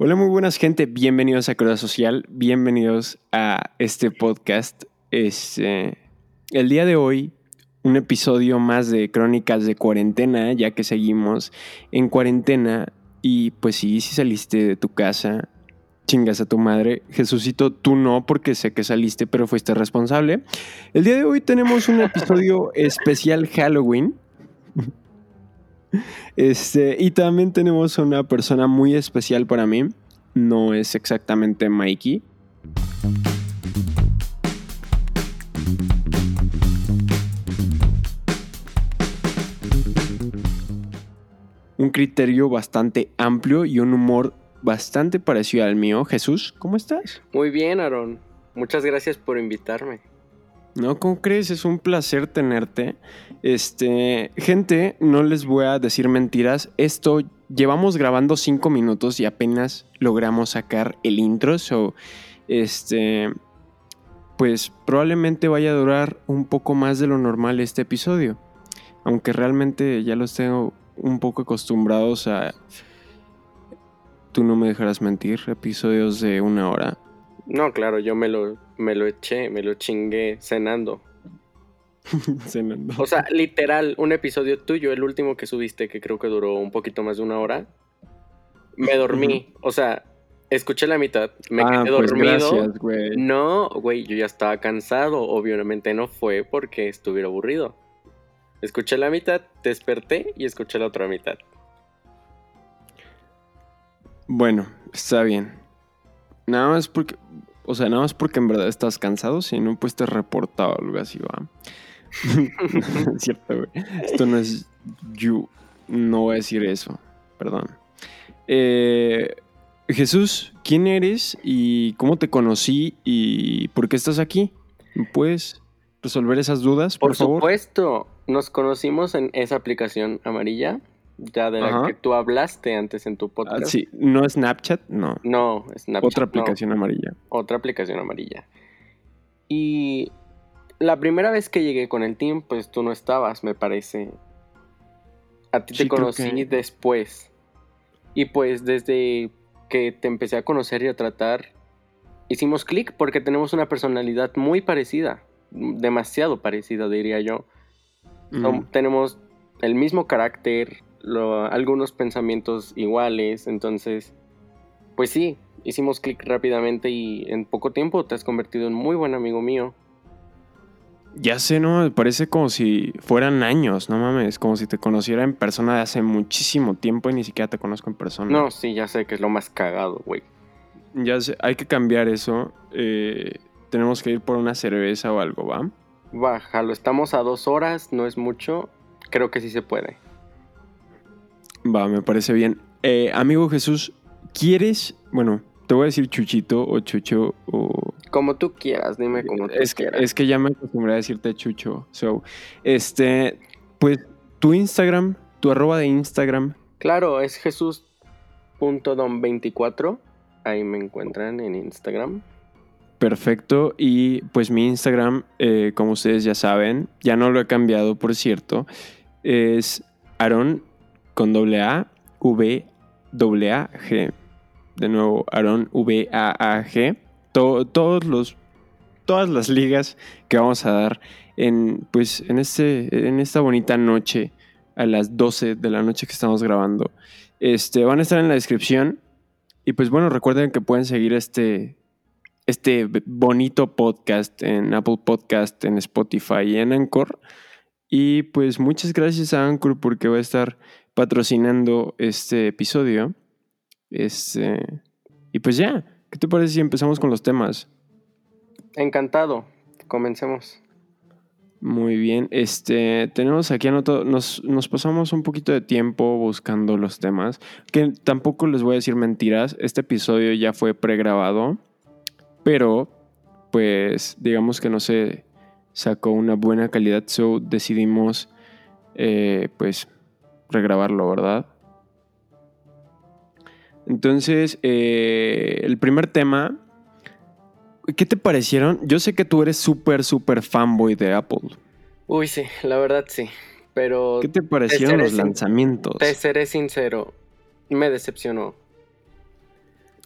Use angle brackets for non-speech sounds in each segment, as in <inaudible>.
Hola, muy buenas gente, bienvenidos a Cruda Social, bienvenidos a este podcast. Es, eh, el día de hoy, un episodio más de Crónicas de Cuarentena, ya que seguimos en cuarentena y pues sí, si saliste de tu casa, chingas a tu madre. Jesucito, tú no, porque sé que saliste, pero fuiste responsable. El día de hoy tenemos un episodio <laughs> especial Halloween. Este, y también tenemos una persona muy especial para mí. No es exactamente Mikey. Un criterio bastante amplio y un humor bastante parecido al mío. Jesús, ¿cómo estás? Muy bien, Aaron. Muchas gracias por invitarme. No, ¿cómo crees? Es un placer tenerte. Este, gente, no les voy a decir mentiras. Esto llevamos grabando cinco minutos y apenas logramos sacar el intro. So, este, pues probablemente vaya a durar un poco más de lo normal este episodio. Aunque realmente ya los tengo un poco acostumbrados a. Tú no me dejarás mentir, episodios de una hora. No, claro, yo me lo, me lo eché, me lo chingué cenando. <laughs> Cenando. O sea, literal, un episodio tuyo, el último que subiste, que creo que duró un poquito más de una hora, me dormí. O sea, escuché la mitad, me Ah, quedé pues dormido. gracias, güey. No, güey, yo ya estaba cansado. Obviamente no fue porque estuviera aburrido. Escuché la mitad, desperté y escuché la otra mitad. Bueno, está bien. Nada más porque, o sea, nada más porque en verdad estás cansado, si no, pues te reportado o algo así, va. <laughs> cierto, güey. Esto no es you. No voy a decir eso, perdón. Eh, Jesús, ¿quién eres y cómo te conocí y por qué estás aquí? ¿Me ¿Puedes resolver esas dudas, por, Por, favor? supuesto, nos conocimos en esa aplicación amarilla, ya de la Ajá. que tú hablaste antes en tu Ah, podcast. sí, no Snapchat, no. No, Snapchat. Otra no, aplicación amarilla. otra aplicación amarilla. Y la primera vez que llegué con el team, pues tú no estabas, me parece. A ti Sí, te conocí que- después. Y pues desde que te empecé a conocer y a tratar, hicimos clic porque tenemos una personalidad muy parecida. Demasiado parecida, diría yo. Mm. tenemos el mismo carácter, lo- algunos pensamientos iguales, entonces, pues sí, hicimos clic rápidamente y en poco tiempo te has convertido en muy buen amigo mío. Ya sé, ¿no? Parece como si fueran años, no mames, como si te conociera en persona de hace muchísimo tiempo y ni siquiera te conozco en persona. No, sí, ya sé que es lo más cagado, güey. Ya sé, hay que cambiar eso. eh, tenemos que ir por una cerveza o algo, ¿va? Bájalo, estamos a dos horas, no es mucho, creo que sí se puede. Va, me parece bien. Eh, amigo Jesús, ¿quieres? Bueno, te voy a decir Chuchito o Chucho o... Como tú quieras, dime como tú Es que, quieras. es que ya me acostumbré a decirte Chucho. So, este, pues tu Instagram, tu arroba de Instagram, Claro, es jesús.dom24, ahí me encuentran en Instagram. Perfecto. Y pues mi Instagram, eh, como ustedes ya saben, ya no lo he cambiado, por cierto, es Aaron con doble A, V, doble A, G. De nuevo, Aaron, V, A, A, G. To- todos los, todas las ligas que vamos a dar en, pues, en, este, en esta bonita noche, a las 12 de la noche que estamos grabando, este, van a estar en la descripción. Y pues bueno, recuerden que pueden seguir este, este bonito podcast en Apple Podcast, en Spotify y en Anchor. Y pues muchas gracias a Anchor porque va a estar patrocinando este episodio. Este, y pues ya, ¿qué te parece si empezamos con los temas? Encantado, comencemos. Muy bien, este, tenemos aquí anotado, nos, nos pasamos un poquito de tiempo buscando los temas, que tampoco les voy a decir mentiras, este episodio ya fue pregrabado, pero pues digamos que no se sacó una buena calidad, so decidimos eh, pues regrabarlo, ¿verdad? Entonces, eh, el primer tema ¿Qué te parecieron? Yo sé que tú eres súper, súper fanboy de Apple. Uy, sí, la verdad sí. Pero ¿Qué te parecieron los lanzamientos? te seré sincero, me decepcionó.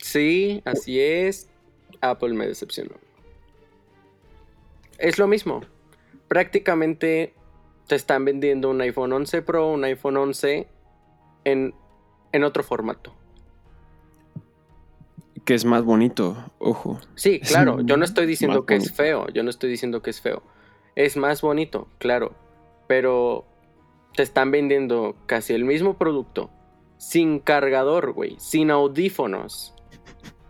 Sí, así es. Apple me decepcionó. Es lo mismo. Prácticamente te están vendiendo un iPhone 11 Pro, un iPhone 11 en, en otro formato. Que es más bonito, ojo. Sí, Es claro. Yo no estoy diciendo que es feo. Yo no estoy diciendo que es feo. Es más bonito, claro. Pero te están vendiendo casi el mismo producto. Sin cargador, güey. Sin audífonos.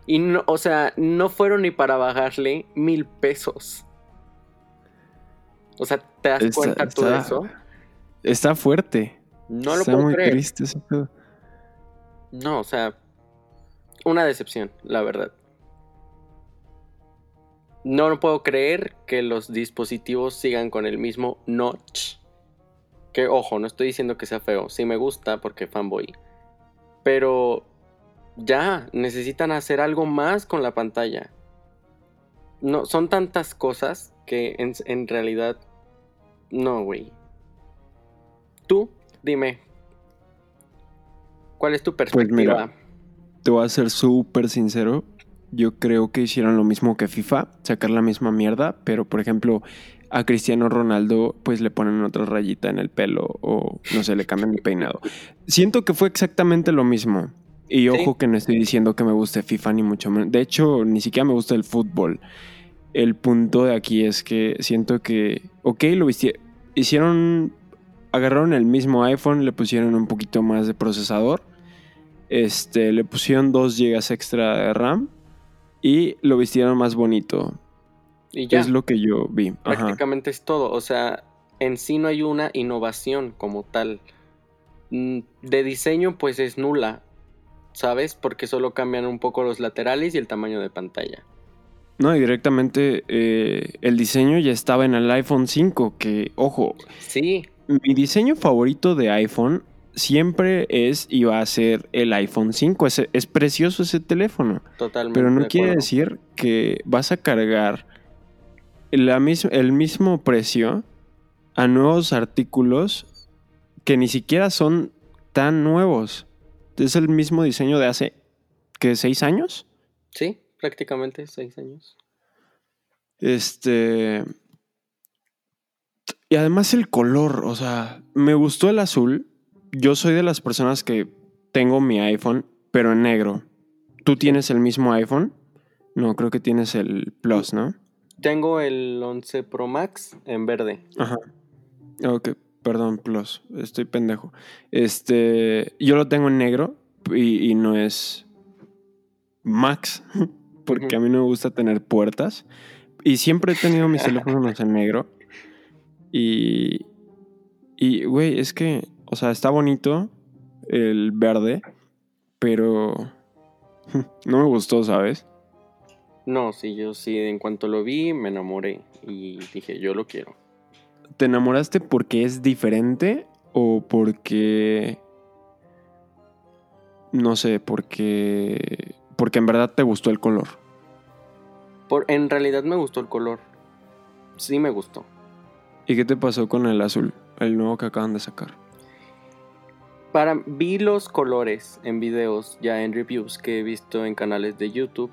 Y no, o sea, no fueron ni para bajarle mil pesos. O sea, ¿te das Está- cuenta tú de eso? Está fuerte. No lo Está puedo muy creer. triste ese pedo. No, o sea, una decepción, la verdad. No lo puedo creer que los dispositivos sigan con el mismo notch. Que ojo, no estoy diciendo que sea feo, sí me gusta porque fanboy. Pero ya, necesitan hacer algo más con la pantalla. No, son tantas cosas que en, en realidad no, güey. Tú, dime. ¿Cuál es tu perspectiva? Pues mira, Te voy a ser súper sincero. Yo creo que hicieron lo mismo que FIFA, sacar la misma mierda, pero por ejemplo, a Cristiano Ronaldo pues le ponen otra rayita en el pelo o no sé, le cambian el peinado. Siento que fue exactamente lo mismo. Y ojo que no estoy diciendo que me guste FIFA ni mucho menos. De hecho, ni siquiera me gusta el fútbol. El punto de aquí es que siento que, ok, lo vistieron, hicieron, agarraron el mismo iPhone, le pusieron un poquito más de procesador, este, le pusieron 2 GB extra de RAM y lo vistieron más bonito. y ya, Es lo que yo vi. Ajá. prácticamente es todo. O sea, en sí no hay una innovación como tal. Mm, De diseño, pues es nula, ¿sabes? Porque solo cambian un poco los laterales y el tamaño de pantalla. No, y directamente eh, el diseño ya estaba en el iPhone 5, que, ojo, Sí, mi diseño favorito de iPhone siempre es y va a ser el iPhone 5. Es, es precioso ese teléfono. totalmente. Pero no de quiere acuerdo. decir que vas a cargar la mis- el mismo precio a nuevos artículos que ni siquiera son tan nuevos. Es el mismo diseño de hace, ¿qué? ¿Seis años? Sí, prácticamente seis años. Este. Y además el color, o sea, me gustó el azul. Yo soy de las personas que tengo mi iPhone, pero en negro. ¿Tú tienes el mismo iPhone? No, creo que tienes el Plus, ¿no? Tengo el 11 Pro Max en verde. Ajá. Ok, perdón, Plus. Estoy pendejo. Este. Yo lo tengo en negro y, y no es Max, <laughs> porque a mí no me gusta tener puertas. Y siempre he tenido mis <laughs> teléfonos en negro. Y. Y, güey, es que. O sea, está bonito el verde, pero. <laughs> No me gustó, ¿sabes? No, sí, yo sí, en cuanto lo vi me enamoré y dije, yo lo quiero. ¿Te enamoraste porque es diferente o porque... No sé, porque... Porque en verdad te gustó el color. Por, en realidad me gustó el color. Sí me gustó. ¿Y qué te pasó con el azul? El nuevo que acaban de sacar. Para, vi los colores en videos, ya en reviews que he visto en canales de YouTube.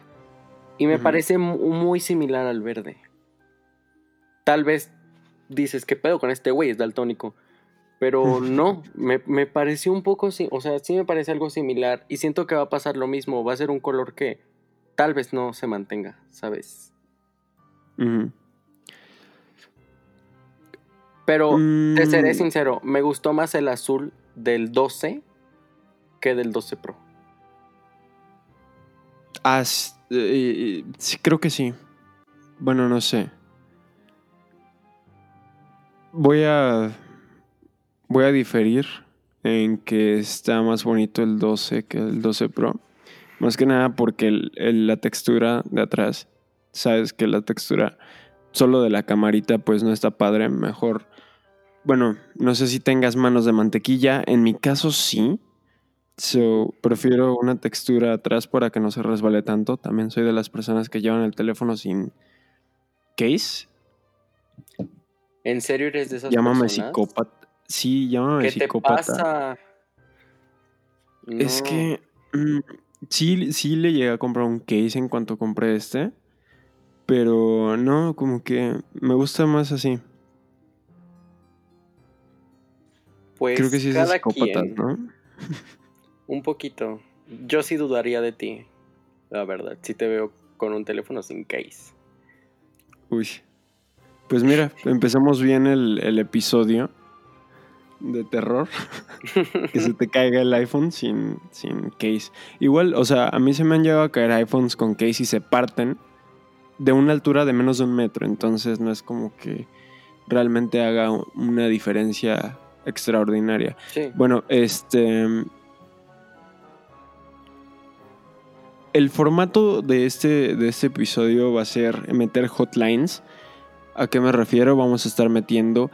Y me parece mu- muy similar al verde. Tal vez dices, ¿qué pedo con este güey? Es daltónico. Pero <laughs> no, me, me pareció un poco, o sea, sí me parece algo similar. Y siento que va a pasar lo mismo. Va a ser un color que tal vez no se mantenga, ¿sabes? Pero te seré Mm, sincero, me gustó más el azul del 12 que del 12 Pro. ah, eh, eh, sí, creo que sí. Bueno, no sé. Voy a... Voy a diferir en que está más bonito el 12 que el 12 Pro. Más que nada porque el- el- la textura de atrás, sabes que la textura solo de la camarita pues no está padre, mejor. Bueno, no sé si tengas manos de mantequilla, en mi caso sí. So, prefiero una textura atrás para que no se resbale tanto. También soy de las personas que llevan el teléfono sin case. ¿En serio eres de esas Llámame personas? psicópata. Sí, llámame ¿Qué te psicópata. pasa? Es que mm, sí, sí le llegué a comprar un case en cuanto compré este. Pero no, como que me gusta más así. Pues Creo que sí es psicópata, quien, ¿no? <laughs> un poquito. Yo sí dudaría de ti, la verdad. Si te veo con un teléfono sin case. Uy. Pues mira, empezamos bien el, el episodio de terror. que se te caiga el iPhone sin, sin case. Igual, o sea, a mí se me han llegado a caer iPhones con case y se parten de una altura de menos de un metro. Entonces no es como que realmente haga una diferencia extraordinaria. Sí. Bueno, este. El formato de este, de este episodio va a ser meter hotlines. ¿A qué me refiero? Vamos a estar metiendo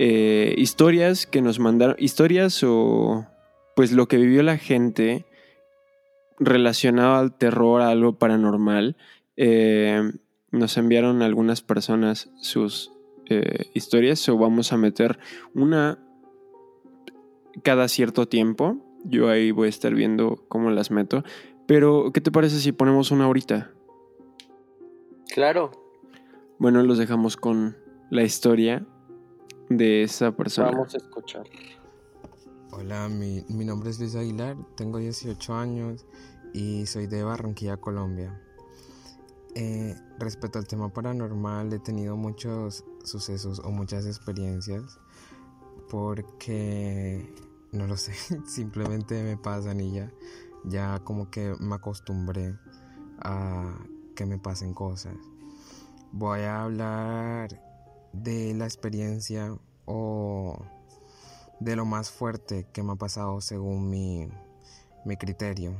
eh, historias que nos mandaron. Historias o. Pues lo que vivió la gente relacionado al terror, a algo paranormal. Eh, nos enviaron algunas personas sus eh, historias. O vamos a meter una cada cierto tiempo. Yo ahí voy a estar viendo cómo las meto. Pero, ¿qué te parece si ponemos una ahorita? Claro, Bueno, los dejamos con la historia de esa persona. vamos a escuchar. Hola, mi, mi nombre es Luis Aguilar, tengo 18 años y soy de Barranquilla, Colombia. Eh, respecto al tema paranormal, he tenido muchos sucesos o muchas experiencias porque, no lo sé, <laughs> simplemente me pasan y ya, ya como que me acostumbré a que me pasen cosas. Voy a hablar de la experiencia o de lo más fuerte que me ha pasado según mi, mi criterio,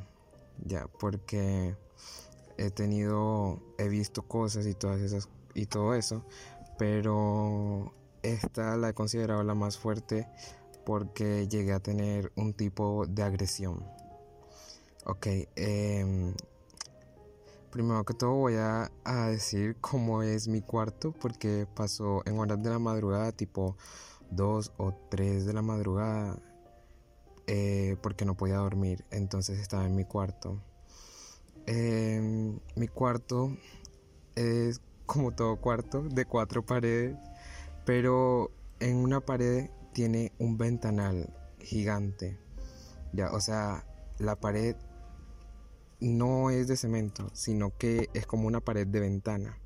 ya, porque he tenido, he visto cosas y todas esas y todo eso, pero esta la he considerado la más fuerte porque llegué a tener un tipo de agresión. Ok, em, primero que todo voy a, decir cómo es mi cuarto porque pasó en horas de la madrugada, tipo 2 o 3 de la madrugada, eh, porque no podía dormir, entonces estaba en mi cuarto. Em, mi cuarto es como todo cuarto, de cuatro paredes, pero en una pared tiene un ventanal gigante. Ya, o sea, la pared no es de cemento, sino que es como una pared de ventana.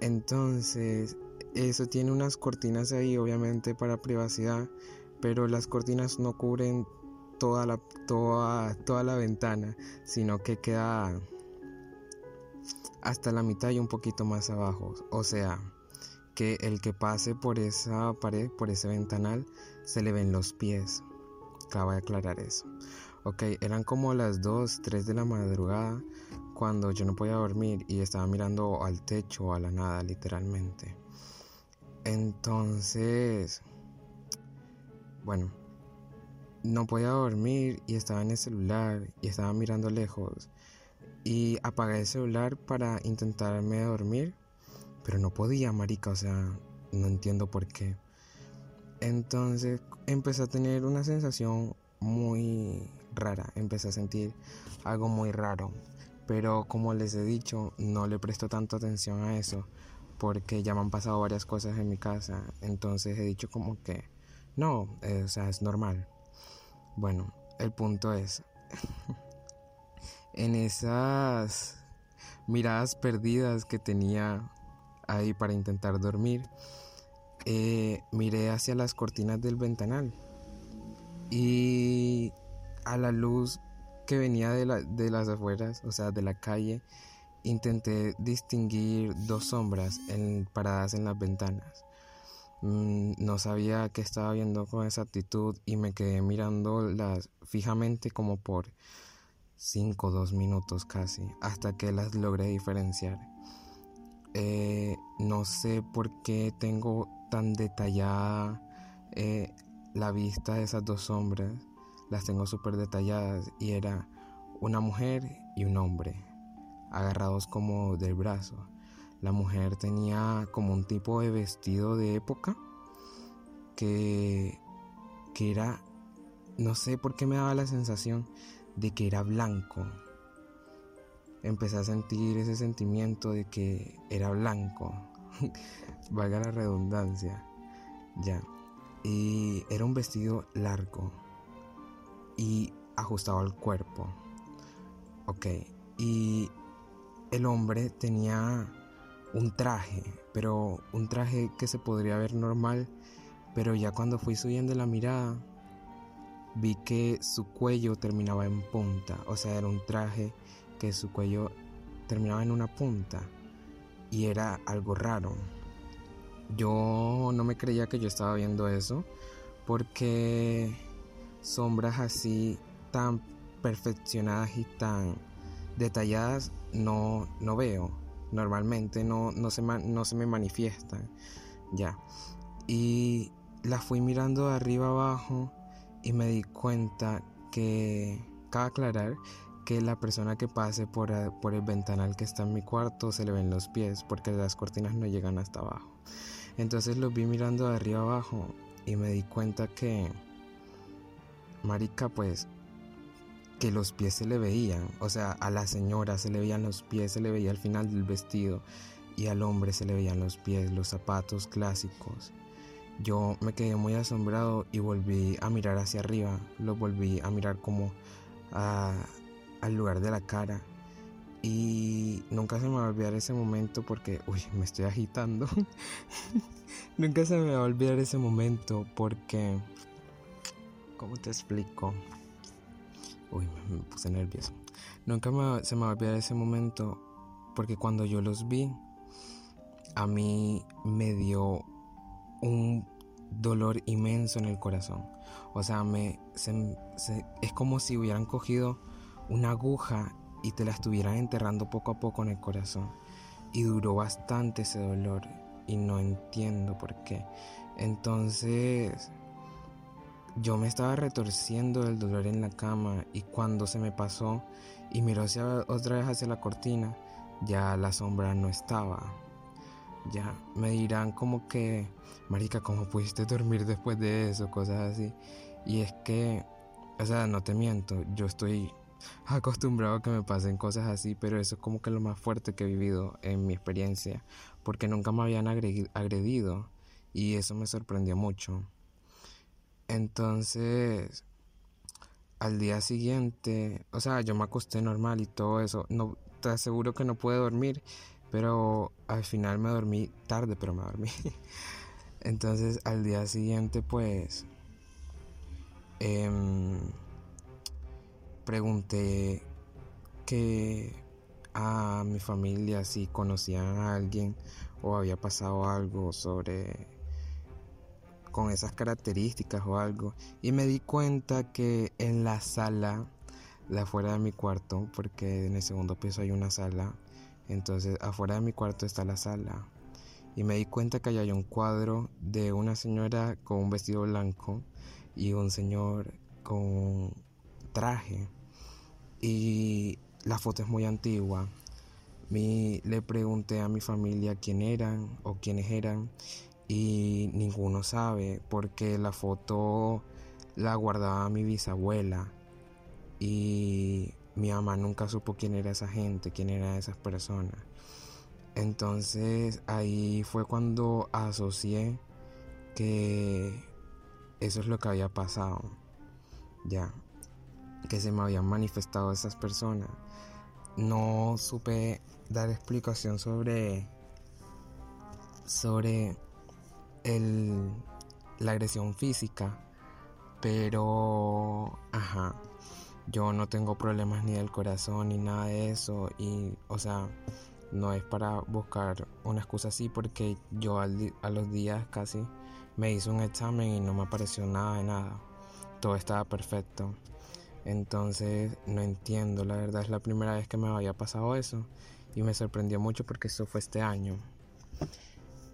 Entonces, eso tiene unas cortinas ahí, obviamente, para privacidad, pero las cortinas no cubren toda la, toda, toda la ventana, sino que queda hasta la mitad y un poquito más abajo. O sea, que el que pase por esa pared, por ese ventanal, se le ven los pies. Cabe aclarar eso. Ok, eran como las 2, 3 de la madrugada cuando yo no podía dormir y estaba mirando al techo a la nada, literalmente. Entonces, bueno, no podía dormir y estaba en el celular y estaba mirando lejos. Y apagué el celular para intentarme dormir, pero no podía, marica, o sea, no entiendo por qué. Entonces empecé a tener una sensación muy rara, empecé a sentir algo muy raro. Pero como les he dicho, no le presto tanto atención a eso porque ya me han pasado varias cosas en mi casa. Entonces he dicho como que no, eh, o sea, es normal. Bueno, el punto es, <laughs> en esas miradas perdidas que tenía ahí para intentar dormir, eh, miré hacia las cortinas del ventanal y a la luz que venía de, la- de las afueras, o sea, de la calle, intenté distinguir dos sombras en- paradas en las ventanas. Mm, no sabía qué estaba viendo con exactitud y me quedé mirándolas fijamente como por 5 o 2 minutos casi, hasta que las logré diferenciar. Eh, no sé por qué tengo tan detallada eh, la vista de esas dos sombras. Las tengo súper detalladas y era una mujer y un hombre, agarrados como del brazo. La mujer tenía como un tipo de vestido de época que, que era, no sé por qué me daba la sensación de que era blanco. Empecé a sentir ese sentimiento de que era blanco, <laughs> valga la redundancia, ya. Y era un vestido largo y ajustado al cuerpo. Ok, y el hombre tenía un traje, pero un traje que se podría ver normal, pero ya cuando fui subiendo la mirada, vi que su cuello terminaba en punta, o sea, era un traje que su cuello terminaba en una punta y era algo raro. Yo no me creía que yo estaba viendo eso porque sombras así tan perfeccionadas y tan detalladas no, no veo. Normalmente no, no, se, no se me manifiestan. Ya. Y la fui mirando de arriba abajo y me di cuenta que, cabe aclarar, que la persona que pase por, por el ventanal que está en mi cuarto se le ven los pies porque las cortinas no llegan hasta abajo. Entonces lo vi mirando de arriba abajo y me di cuenta que, marica, pues que los pies se le veían, o sea, a la señora se le veían los pies, se le veía al final del vestido y al hombre se le veían los pies, los zapatos clásicos. Yo me quedé muy asombrado y volví a mirar hacia arriba, lo volví a mirar como al lugar de la cara y nunca se me va a olvidar ese momento porque, uy, me estoy agitando. <laughs> nunca se me va a olvidar ese momento porque, ¿cómo te explico? Uy, me, puse nervioso. Nunca se me va a olvidar ese momento porque cuando yo los vi, a mí me dio un dolor inmenso en el corazón. O sea, me, es como si hubieran cogido una aguja y te la estuvieran enterrando poco a poco en el corazón. Y duró bastante ese dolor y no entiendo por qué. Entonces yo me estaba retorciendo del dolor en la cama y cuando se me pasó y miró hacia, otra vez hacia la cortina, ya la sombra no estaba. Ya me dirán como que, Marica, ¿cómo pudiste dormir después de eso? Cosas así. Y es que, o sea, no te miento, yo estoy acostumbrado a que me pasen cosas así, pero eso es como que lo más fuerte que he vivido en mi experiencia, porque nunca me habían agredido y eso me sorprendió mucho. Entonces, al día siguiente, o sea, yo me acosté normal y todo eso. No, te aseguro que no pude dormir, pero al final me dormí tarde, pero me dormí. <laughs> Entonces, al día siguiente, pues, em, pregunté que a mi familia si conocían a alguien o había pasado algo sobre con esas características o algo. Y me di cuenta que en la sala, de afuera de mi cuarto, porque en el segundo piso hay una sala, entonces afuera de mi cuarto está la sala. Y me di cuenta que hay un cuadro de una señora con un vestido blanco y un señor con traje. Y la foto es muy antigua. Mi, le pregunté a mi familia quién eran o quiénes eran y ninguno sabe porque la foto la guardaba mi bisabuela y mi mamá nunca supo quién era esa gente, quién era esas personas. Entonces ahí fue cuando asocié que eso es lo que había pasado. Ya, que se me habían manifestado esas personas. No supe dar explicación sobre sobre el, la agresión física, pero, ajá, yo no tengo problemas ni del corazón ni nada de eso y, o sea, no es para buscar una excusa así porque yo a los días casi me hice un examen y no me apareció nada de nada. Todo estaba perfecto. Entonces no entiendo, la verdad es la primera vez que me había pasado eso y me sorprendió mucho porque eso fue este año.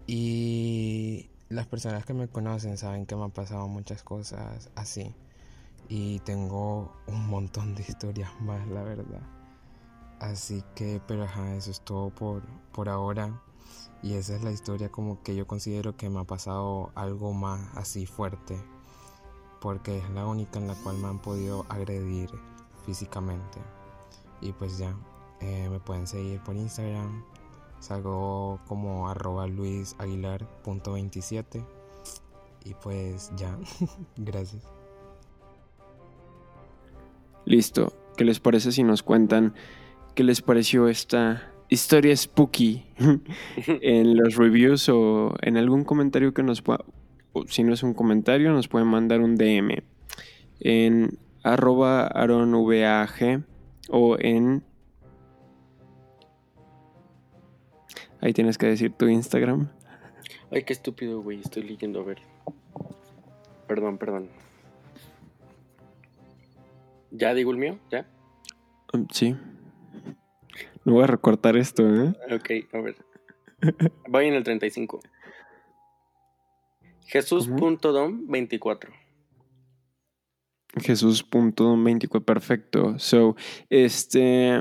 Y las personas que me conocen saben que me han pasado muchas cosas así. Y tengo un montón de historias más, la verdad. Así que, pero ajá, eso es todo por, por ahora. Y esa es la historia como que yo considero que me ha pasado algo más así fuerte. Porque es la única en la cual me han podido agredir físicamente. Y pues ya, eh, me pueden seguir por Instagram. Salgo como arroba luisaguilar.27. Y pues ya, <laughs> gracias. Listo. ¿Qué les parece si nos cuentan qué les pareció esta historia spooky <laughs> en los reviews o en algún comentario que nos pueda... Si no es un comentario, nos pueden mandar un DM en arroba aronvag o en... Ahí tienes que decir tu Instagram. Ay, qué estúpido, güey. Estoy leyendo a ver. Perdón, perdón. ¿Ya digo el mío? ¿Ya? Um, sí. No voy a recortar esto, ¿eh? Ok, a ver. Voy en el 35. Jesús.dom24. Jesús.dom24, perfecto. So, este.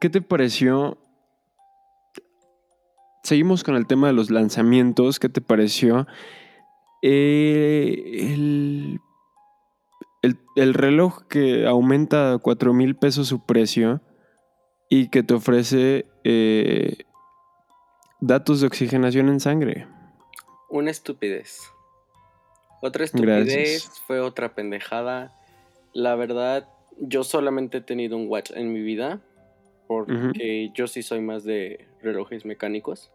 ¿Qué te pareció? Seguimos con el tema de los lanzamientos. ¿Qué te pareció? Eh, el el, reloj que aumenta a 4 mil pesos su precio y que te ofrece eh, datos de oxigenación en sangre. Una estupidez. Otra estupidez fue otra pendejada. La verdad, yo solamente he tenido un watch en mi vida porque yo sí soy más de relojes mecánicos.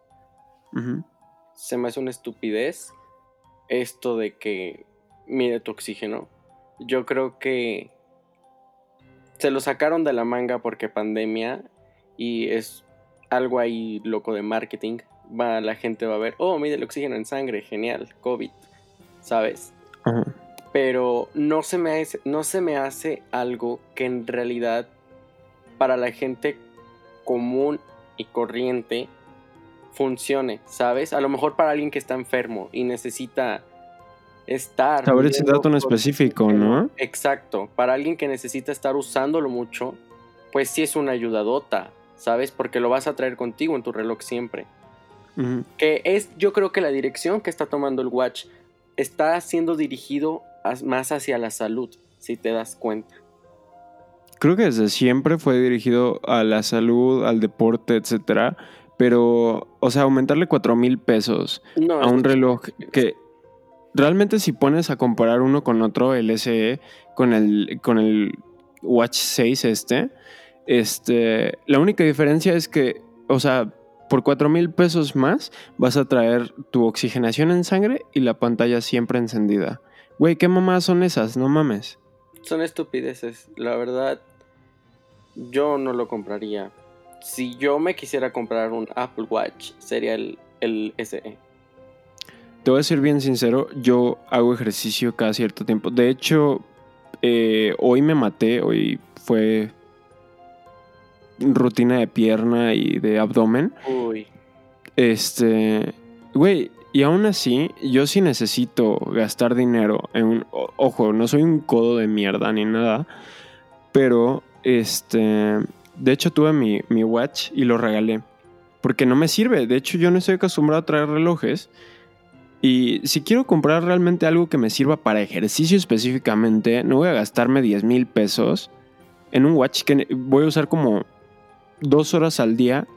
Se me hace una estupidez esto de que mide tu oxígeno yo creo que se lo sacaron de la manga porque pandemia y es algo ahí loco de marketing. Va, la gente va a ver, oh, mide el oxígeno en sangre, genial, COVID, ¿sabes? Pero no se, me hace, no se me hace algo que en realidad para la gente común y corriente funcione, ¿sabes? A lo mejor para alguien que está enfermo y necesita estar. Saber ese dato en específico, ¿no? Exacto. Para alguien que necesita estar usándolo mucho, pues sí es una ayudadota, ¿sabes? Porque lo vas a traer contigo en tu reloj siempre. Que es, yo creo que la dirección que está tomando el watch está siendo dirigido más hacia la salud, si te das cuenta. Creo que desde siempre fue dirigido a la salud, al deporte, etcétera. Pero, o sea, aumentarle cuatro mil pesos a un reloj que realmente si pones a comparar uno con otro, el SE, con el, con el Watch 6 este, este, la única diferencia es que, o sea, por 4 mil pesos más vas a traer tu oxigenación en sangre y la pantalla siempre encendida. Güey, ¿qué mamás son esas? No mames. Son estupideces. La verdad, yo no lo compraría. Si yo me quisiera comprar un Apple Watch, sería el, el SE. Te voy a ser bien sincero, yo hago ejercicio cada cierto tiempo. De hecho, eh, hoy me maté, hoy fue rutina de pierna y de abdomen. Uy. Este, güey, y aún así, yo sí necesito gastar dinero en un... Ojo, no soy un codo de mierda ni nada, pero, este, de hecho tuve mi, mi watch y lo regalé. Porque no me sirve. De hecho, yo no estoy acostumbrado a traer relojes. Y si quiero comprar realmente algo que me sirva para ejercicio específicamente, no voy a gastarme 10 mil pesos en un watch que voy a usar como dos horas al día.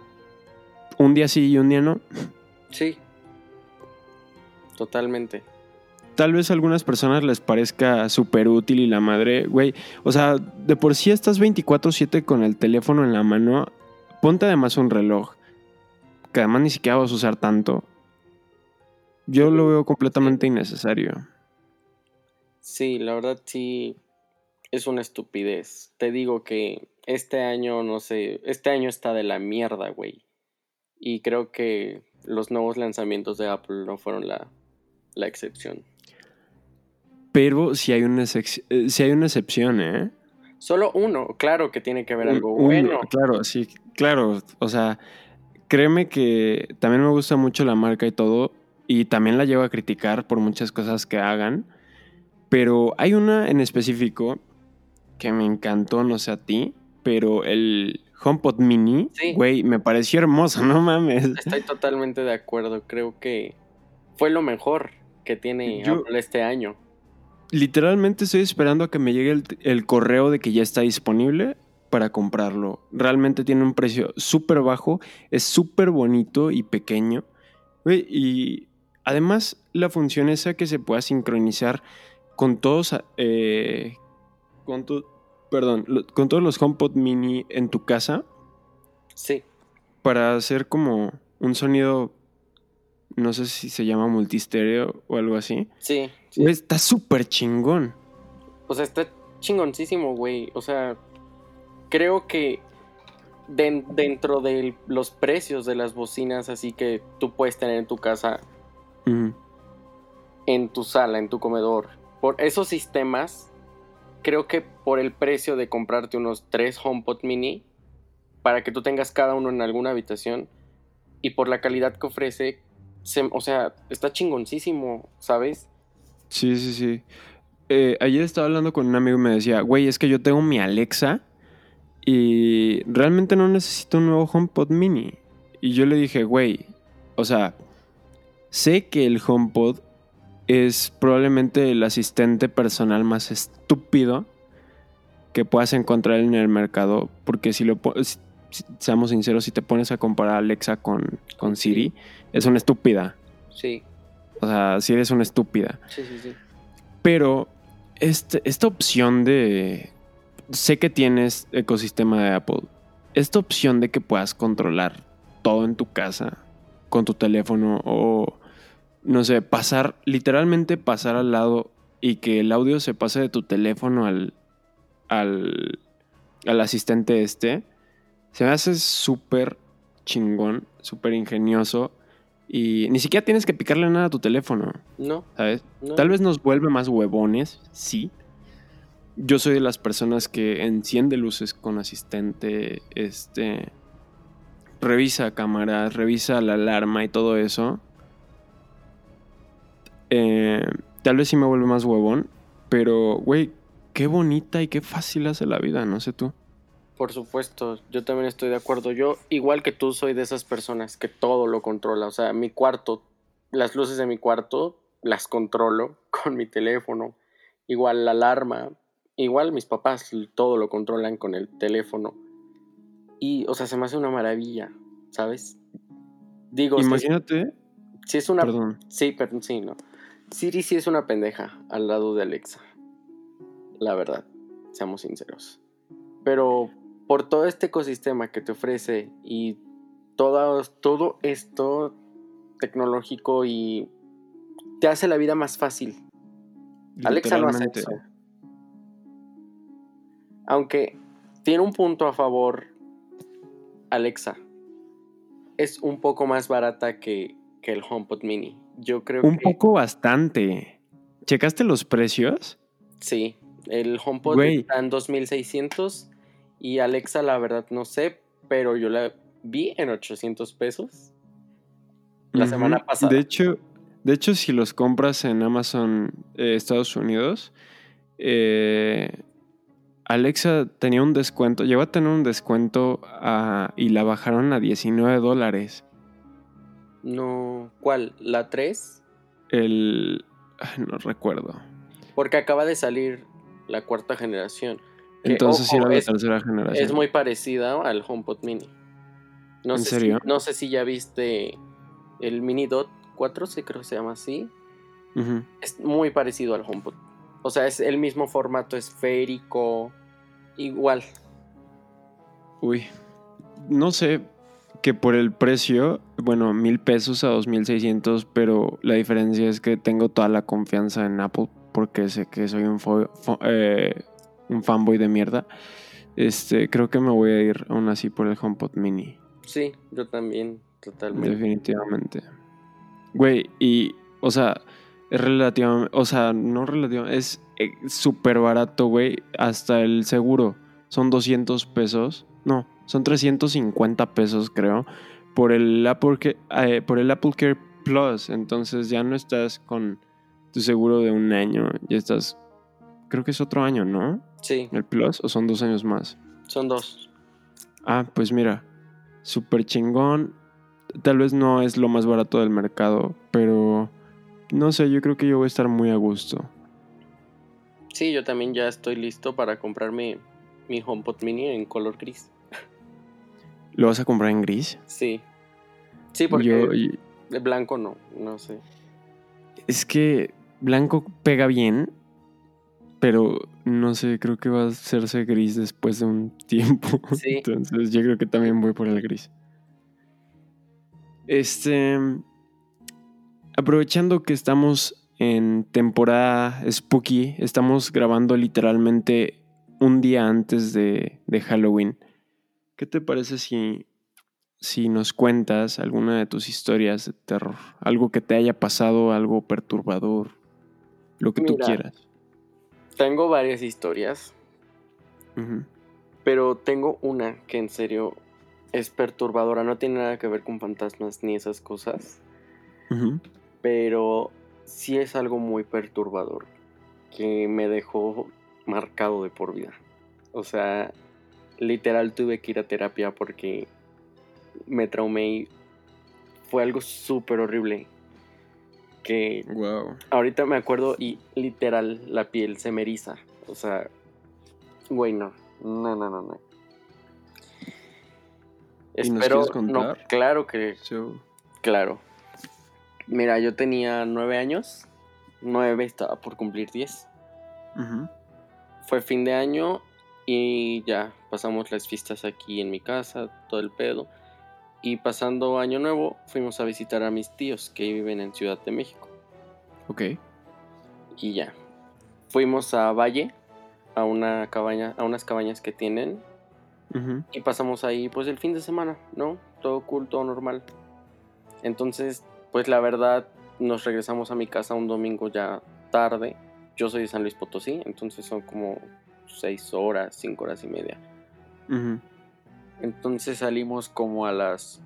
Un día sí y un día no. Sí. Totalmente. Tal vez a algunas personas les parezca súper útil y la madre, güey. O sea, de por sí estás 24/7 con el teléfono en la mano. Ponte además un reloj. Que además ni siquiera vas a usar tanto. Yo lo veo completamente innecesario. Sí, la verdad sí es una estupidez. Te digo que este año, no sé, este año está de la mierda, güey. Y creo que los nuevos lanzamientos de Apple no fueron la, excepción. Pero si hay, una eh, si hay una excepción, ¿eh? Solo uno, claro que tiene que haber algo bueno. Claro, sí, claro. O sea, créeme que también me gusta mucho la marca y todo, y también la llevo a criticar por muchas cosas que hagan. Pero hay una en específico que me encantó, no sé a ti, pero el HomePod Mini, güey, me pareció hermoso, <laughs> no mames. Estoy totalmente de acuerdo, creo que fue lo mejor que tiene Apple este año. Literalmente estoy esperando a que me llegue el, el correo de que ya está disponible para comprarlo. Realmente tiene un precio súper bajo, es súper bonito y pequeño. Y además la función esa que se pueda sincronizar con todos, eh, con tu- perdón, con todos los HomePod mini en tu casa Sí, para hacer como un sonido, no sé si se llama multistereo o algo así. sí. Sí. Está súper chingón. O sea, está chingoncísimo, güey. O sea, creo que den- dentro de los precios de las bocinas, así que tú puedes tener en tu casa, en tu sala, en tu comedor, por esos sistemas, creo que por el precio de comprarte unos tres HomePod mini, para que tú tengas cada uno en alguna habitación, y por la calidad que ofrece, se- o sea, está chingoncísimo, ¿sabes? Sí, sí, sí. Eh, ayer estaba hablando con un amigo y me decía, güey, es que yo tengo mi Alexa y realmente no necesito un nuevo HomePod mini. Y yo le dije, güey, o sea, sé que el HomePod es probablemente el asistente personal más estúpido que puedas encontrar en el mercado, porque si lo si- si- seamos sinceros, si te pones a comparar a Alexa con, con Siri, es una estúpida. Sí, O sea, si eres una estúpida. sí, sí, sí. Pero este, esta opción de... Sé que tienes ecosistema de Apple. Esta opción de que puedas controlar todo en tu casa con tu teléfono o, no sé, pasar, literalmente pasar al lado y que el audio se pase de tu teléfono al, al, al asistente este, se me hace súper chingón, súper ingenioso y ni siquiera tienes que picarle nada a tu teléfono, No, ¿sabes? no. Tal vez nos vuelve más huevones, sí. Yo soy de las personas que enciende luces con asistente, este, revisa cámaras, revisa la alarma y todo eso. Eh, tal vez sí me vuelve más huevón, pero, güey, qué bonita y qué fácil hace la vida, no sé tú. Por supuesto, yo también estoy de acuerdo. Yo, igual que tú, soy de esas personas que todo lo controla. O sea, mi cuarto, las luces de mi cuarto las controlo <laughs> con mi teléfono. Igual la alarma, igual mis papás todo lo controlan con el teléfono. Y, o sea, se me hace una maravilla, ¿sabes? Digo, Imagínate, si es una... perdón, Sí, pero sí, no. Siri sí es una pendeja al lado de Alexa. La verdad, seamos sinceros. Pero por todo este ecosistema que te ofrece y todo, todo esto tecnológico y te hace la vida más fácil. Alexa no hace eso. Aunque tiene un punto a favor, Alexa. Es un poco más barata que, que el HomePod mini. Yo creo Un que poco bastante. ¿Checaste los precios? sí. El HomePod está en 2600 y Alexa, la verdad, no sé, pero yo la vi en 800 pesos. La semana pasada. De hecho, de hecho, si los compras en Amazon eh, Estados Unidos, eh, Alexa tenía un descuento, llegó a tener un descuento ah, y la bajaron a 19 dólares. No, ¿cuál? ¿La 3? El... ay, no recuerdo. Porque acaba de salir la cuarta generación. Entonces sí ojo, era la tercera generación. Es muy parecida al HomePod Mini. No ¿En sé serio? Si, no sé si ya viste el Mini Dot 4, sí creo que se llama así. Es muy parecido al HomePod. O sea, es el mismo formato esférico. Igual. Uy, no sé que por el precio, bueno, mil pesos a dos mil seiscientos, pero la diferencia es que tengo toda la confianza en Apple porque sé que soy un, eh, un fanboy de mierda. Este, creo que me voy a ir aún así por el HomePod Mini, Sí, yo también, totalmente. definitivamente. Güey, y, o sea, es relativamente, o sea, no relativamente, es eh, súper barato, güey, hasta el seguro. Son 200 pesos, no, son 350 pesos, creo, por el Apple, eh, por el Apple Care Plus. Entonces ya no estás con tu seguro de un año, ya estás, creo que es otro año, ¿no? Sí, El Plus, o son dos años más. son dos. Ah, pues mira, súper chingón. Tal vez no es lo más barato del mercado, pero no sé, yo creo que yo voy a estar muy a gusto. Sí, yo también ya estoy listo para comprarme mi HomePod mini en color gris. ¿Lo vas a comprar en gris? Sí. Sí, porque Yo- blanco no, no sé. es que blanco pega bien, pero no sé, creo que va a hacerse gris después de un <laughs> tiempo. Sí. Entonces yo creo que también voy por el gris. Este. Aprovechando que estamos en temporada spooky, estamos grabando literalmente un día antes de, de Halloween. ¿Qué te parece si, si nos cuentas alguna de tus historias de terror? Algo que te haya pasado, algo perturbador, lo que tú quieras. Tengo varias historias, pero tengo una que en serio es perturbadora. No tiene nada que ver con fantasmas ni esas cosas, pero sí es algo muy perturbador que me dejó marcado de por vida. O sea, literal tuve que ir a terapia porque me traumé y fue algo súper horrible. Que Wow. ahorita me acuerdo y literal la piel se me eriza. O sea, güey, no. No, no, no, no. ¿Y nos Espero, quieres contar? no, claro que, claro. Mira, yo tenía nueve años. Nueve, estaba por cumplir diez. Fue fin de año y ya pasamos las fiestas aquí en mi casa, todo el pedo. Y pasando año nuevo, fuimos a visitar a mis tíos que viven en Ciudad de México. Ok. Y ya. Fuimos a Valle, a una cabaña, a unas cabañas que tienen. Ujú. Y pasamos ahí pues el fin de semana, ¿no? Todo cool, todo normal. Entonces, pues la verdad, nos regresamos a mi casa un domingo ya tarde. Yo soy de San Luis Potosí, entonces son como seis horas, cinco horas y media. Ujú. Entonces salimos como a las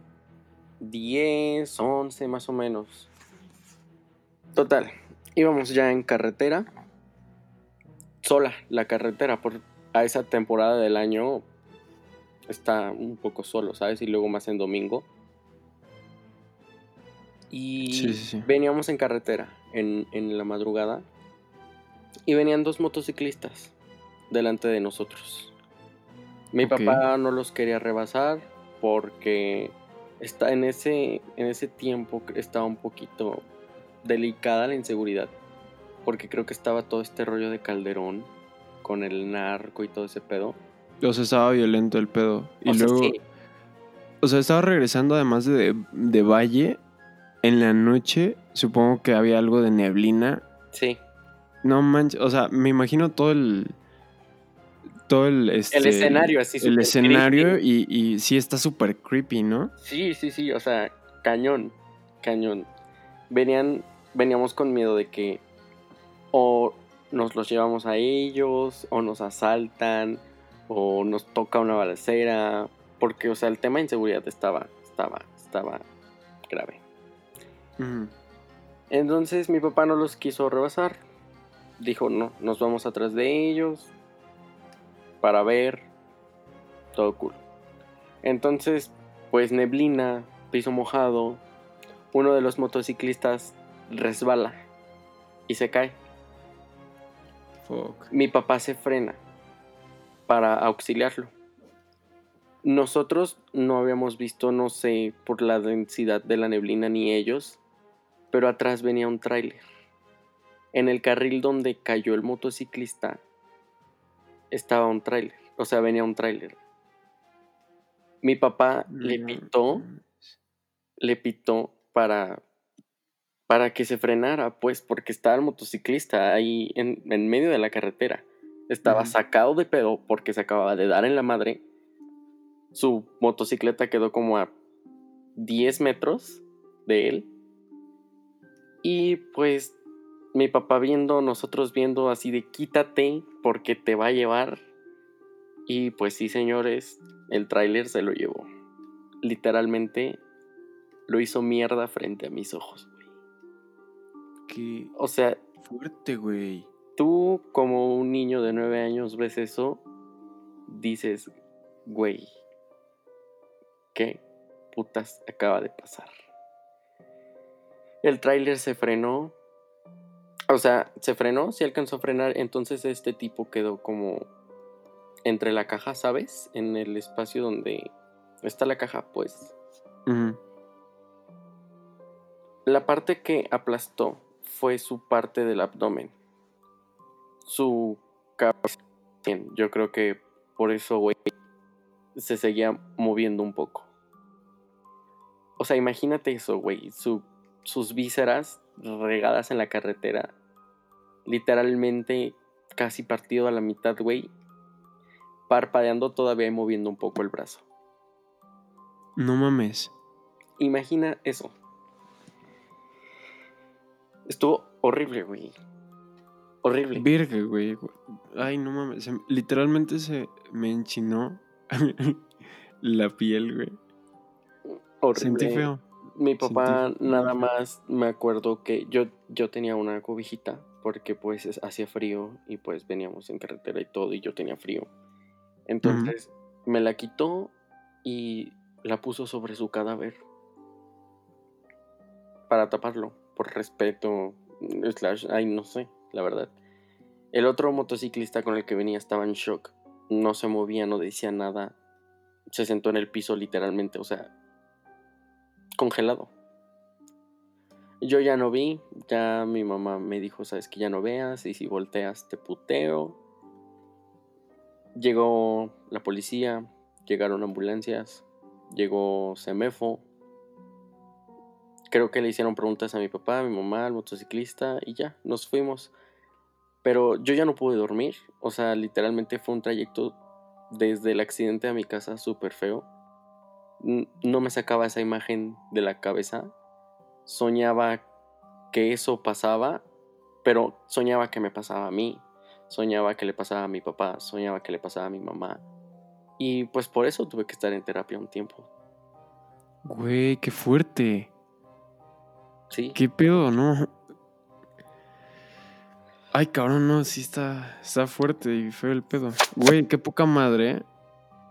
10, 11 más o menos. Total, íbamos ya en carretera. Sola la carretera, por a esa temporada del año está un poco solo, ¿sabes? Y luego más en domingo. Y Sí, sí, sí. veníamos en carretera en, en la madrugada. Y venían dos motociclistas delante de nosotros. Mi papá no los quería rebasar porque está en ese, en ese tiempo estaba un poquito delicada la inseguridad. Porque creo que estaba todo este rollo de Calderón con el narco y todo ese pedo. O sea, estaba violento el pedo. Y O sea, luego, sí, o sea, estaba regresando además de, de Valle. En la noche, supongo que había algo de neblina. sí. No manches, o sea, me imagino todo el. Todo el. Este, El escenario así El escenario creepy. y, y sí está súper creepy, ¿no? Sí, sí, sí, o sea, cañón, cañón. Venían, veníamos con miedo de que o nos los llevamos a ellos, o nos asaltan, o nos toca una balacera, porque, o sea, el tema de inseguridad estaba, estaba, estaba grave. Entonces mi papá no los quiso rebasar. Dijo, no, nos vamos atrás de ellos para ver. Todo cool. Entonces, pues neblina, piso mojado. Uno de los motociclistas resbala y se cae. Fuck. Mi papá se frena para auxiliarlo. Nosotros no habíamos visto, no sé, por la densidad de la neblina ni ellos, pero atrás venía un tráiler. En el carril donde cayó el motociclista estaba un tráiler, o sea, venía un tráiler. Mi papá le pitó, le pitó para para que se frenara, pues, porque estaba el motociclista ahí en, en medio de la carretera. Estaba sacado de pedo porque se acababa de dar en la madre. Su motocicleta quedó como a 10 metros de él. Y pues mi papá viendo, nosotros viendo así de quítate porque te va a llevar. Y pues sí, señores, el tráiler se lo llevó. Literalmente lo hizo mierda frente a mis ojos. güey. Qué O sea, fuerte, güey. tú como un niño de nueve años ves eso, dices, güey, ¿qué putas acaba de pasar? El tráiler se frenó, O sea, se frenó, se alcanzó a frenar, entonces este tipo quedó como entre la caja, ¿sabes? En el espacio donde está la caja, pues. La parte que aplastó fue su parte del abdomen. Su cabeza. Yo creo que por eso, güey, se seguía moviendo un poco. O sea, imagínate eso, güey. Su, sus vísceras regadas en la carretera. Literalmente casi partido a la mitad, güey. Parpadeando todavía y moviendo un poco el brazo. No mames. Imagina eso. Estuvo horrible, güey. Horrible. Virga, güey. Ay, no mames. se- literalmente se me enchinó <laughs> la piel, güey. horrible. Sentí feo. Mi papá nada más me acuerdo que yo, yo tenía una cobijita porque pues es- hacía frío y pues veníamos en carretera y todo y yo tenía frío. Entonces me la quitó y la puso sobre su cadáver. Para taparlo por respeto slash ay no sé la verdad. El otro motociclista con el que venía estaba en shock, no se movía, no decía nada, se sentó en el piso literalmente, o sea congelado. Yo ya no vi, ya mi mamá me dijo, sabes que ya no veas y si volteas te puteo. Llegó la policía, llegaron ambulancias, llegó Semefo. Creo que le hicieron preguntas a mi papá, a mi mamá, al motociclista y ya, nos fuimos. Pero yo ya no pude dormir, o sea, literalmente fue un trayecto desde el accidente a mi casa súper feo no me sacaba esa imagen de la cabeza. Soñaba que eso pasaba, pero soñaba que me pasaba a mí. Soñaba que le pasaba a mi papá, soñaba que le pasaba a mi mamá. Y pues por eso tuve que estar en terapia un tiempo. Güey, qué fuerte. Sí. ¿Qué pedo, no? Ay, cabrón, no, sí está, está fuerte y feo el pedo. Güey, qué poca madre.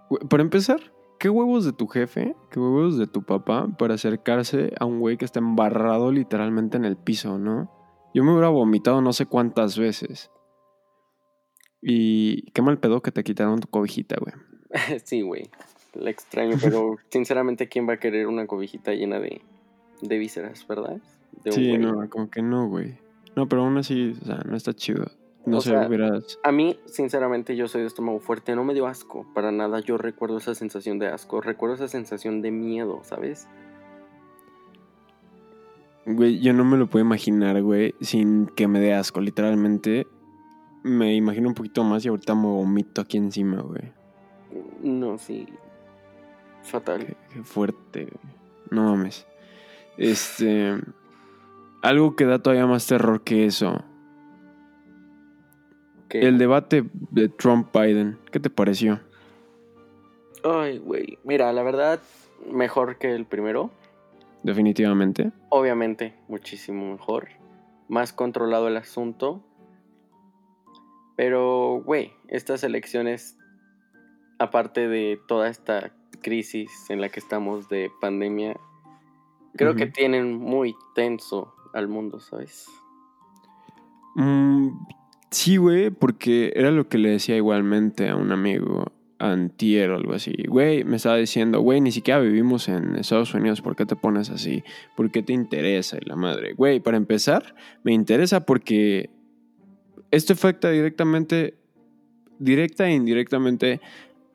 Güey, para empezar, ¿qué huevos de tu jefe, qué huevos de tu papá para acercarse a un güey que está embarrado literalmente en el piso, no? Yo me hubiera vomitado no sé cuántas veces. Y qué mal pedo que te quitaron tu cobijita, güey. <laughs> sí, güey. La extraño, pero <laughs> sinceramente, ¿quién va a querer una cobijita llena de, de vísceras, verdad? De un Sí, güey. no, como que no, güey. No, pero aún así, o sea, no está chido. No O sé, sea, hubieras... A mí, sinceramente, yo soy de estómago fuerte. No me dio asco para nada. Yo recuerdo esa sensación de asco. Recuerdo esa sensación de miedo, ¿sabes? Güey, yo no me lo puedo imaginar, güey, sin que me dé asco. Literalmente, me imagino un poquito más y ahorita me vomito aquí encima, güey. No, sí. Fatal. Qué, qué fuerte, güey. No mames. Este... Algo que da todavía más terror que eso. Que- El debate de Trump-Biden. ¿Qué te pareció? Ay, güey. Mira, la verdad, mejor que el primero. Definitivamente. Obviamente, muchísimo mejor. Más controlado el asunto. Pero, güey, estas elecciones, aparte de toda esta crisis en la que estamos de pandemia, creo que tienen muy tenso al mundo, ¿sabes? Mm, sí, güey, porque era lo que le decía igualmente a un amigo antier o algo así. Güey, me estaba diciendo, güey, ni siquiera vivimos en Estados Unidos, ¿por qué te pones así? ¿Por qué te interesa? Y la madre, güey, para empezar, me interesa porque esto afecta directamente, directa e indirectamente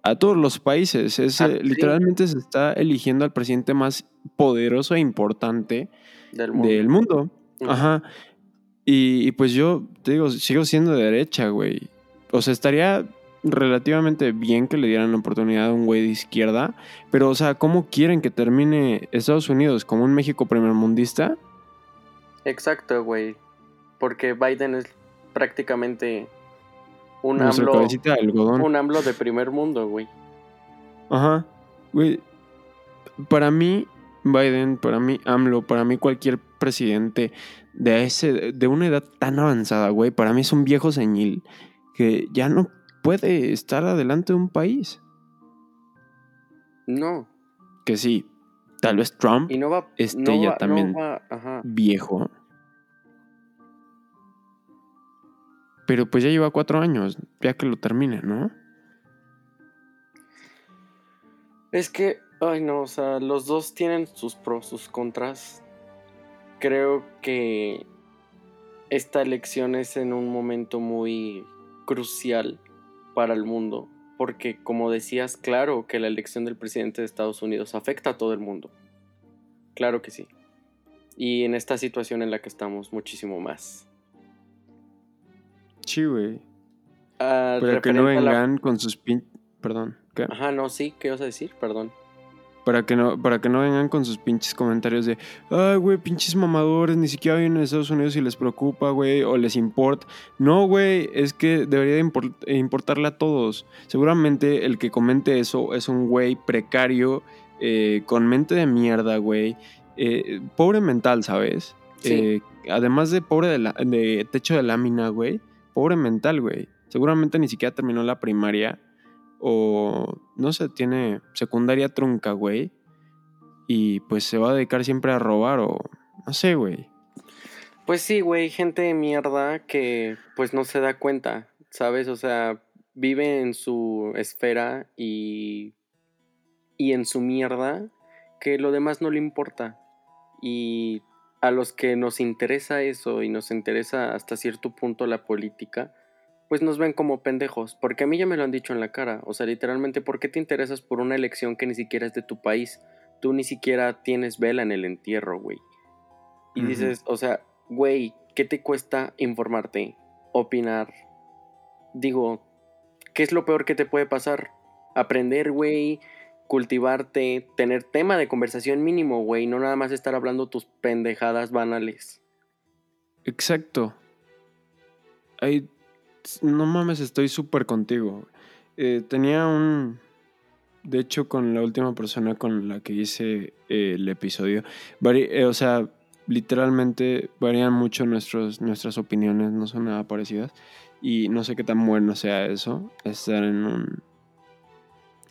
a todos los países. Es, Ah, eh, sí. Literalmente se está eligiendo al presidente más poderoso e importante Del mundo. del mundo. Ajá. Y, y pues yo, te digo, sigo siendo de derecha, güey. O sea, estaría relativamente bien que le dieran la oportunidad a un güey de izquierda. Pero, o sea, ¿cómo quieren que termine Estados Unidos? ¿Como un México primermundista? Exacto, güey. Porque Biden es prácticamente un Nuestra AMLO, de algodón. un AMLO de primer mundo, güey. Ajá. Güey, para mí, Biden, para mí, AMLO, para mí cualquier presidente de, ese, de una edad tan avanzada, güey, para mí es un viejo señil que ya no puede estar adelante de un país. No. Que sí, tal vez Trump, Y no va. No ya va- no también. va- ajá. viejo. Pero pues ya lleva cuatro años, ya que lo termine, ¿no? Es que, ay no, o sea, los dos tienen sus pros, sus contras. Creo que esta elección es en un momento muy crucial para el mundo, porque como decías, claro que la elección del presidente de Estados Unidos afecta a todo el mundo. Claro que sí. Y en esta situación en la que estamos, muchísimo más. Sí, güey. Ah, Para que no la- vengan con sus pin... Perdón, ¿qué? Ajá, no, sí, ¿qué vas a decir? Perdón. Para que no, para que no vengan con sus pinches comentarios de, ay, güey, pinches mamadores, ni siquiera viven en Estados Unidos y les preocupa, güey, o les importa. No, güey, es que debería import- eh, importarle a todos. Seguramente el que comente eso es un güey precario, eh, con mente de mierda, güey. eh, pobre mental, ¿sabes? Sí. Eh, además de pobre de, la- de techo de lámina, güey. Pobre mental, güey. Seguramente ni siquiera terminó la primaria. O, no sé, tiene secundaria trunca, güey. Y pues se va a dedicar siempre a robar o... No sé, güey. Pues sí, güey, gente de mierda que pues no se da cuenta, ¿sabes? O sea, vive en su esfera y, y en su mierda que lo demás no le importa. Y a los que nos interesa eso y nos interesa hasta cierto punto la política, pues nos ven como pendejos, porque a mí ya me lo han dicho en la cara, o sea, literalmente, ¿por qué te interesas por una elección que ni siquiera es de tu país? Tú ni siquiera tienes vela en el entierro, güey. Y dices, o sea, güey, ¿qué te cuesta informarte, opinar? Digo, ¿qué es lo peor que te puede pasar? Aprender, güey, cultivarte, tener tema de conversación mínimo, güey, no nada más estar hablando tus pendejadas banales. Exacto. Ay, no mames, estoy súper contigo. Eh, tenía un... De hecho, con la última persona con la que hice eh, el episodio, vari- eh, o sea, literalmente varían mucho nuestros, nuestras opiniones, no son nada parecidas. Y no sé qué tan bueno sea eso, estar en un,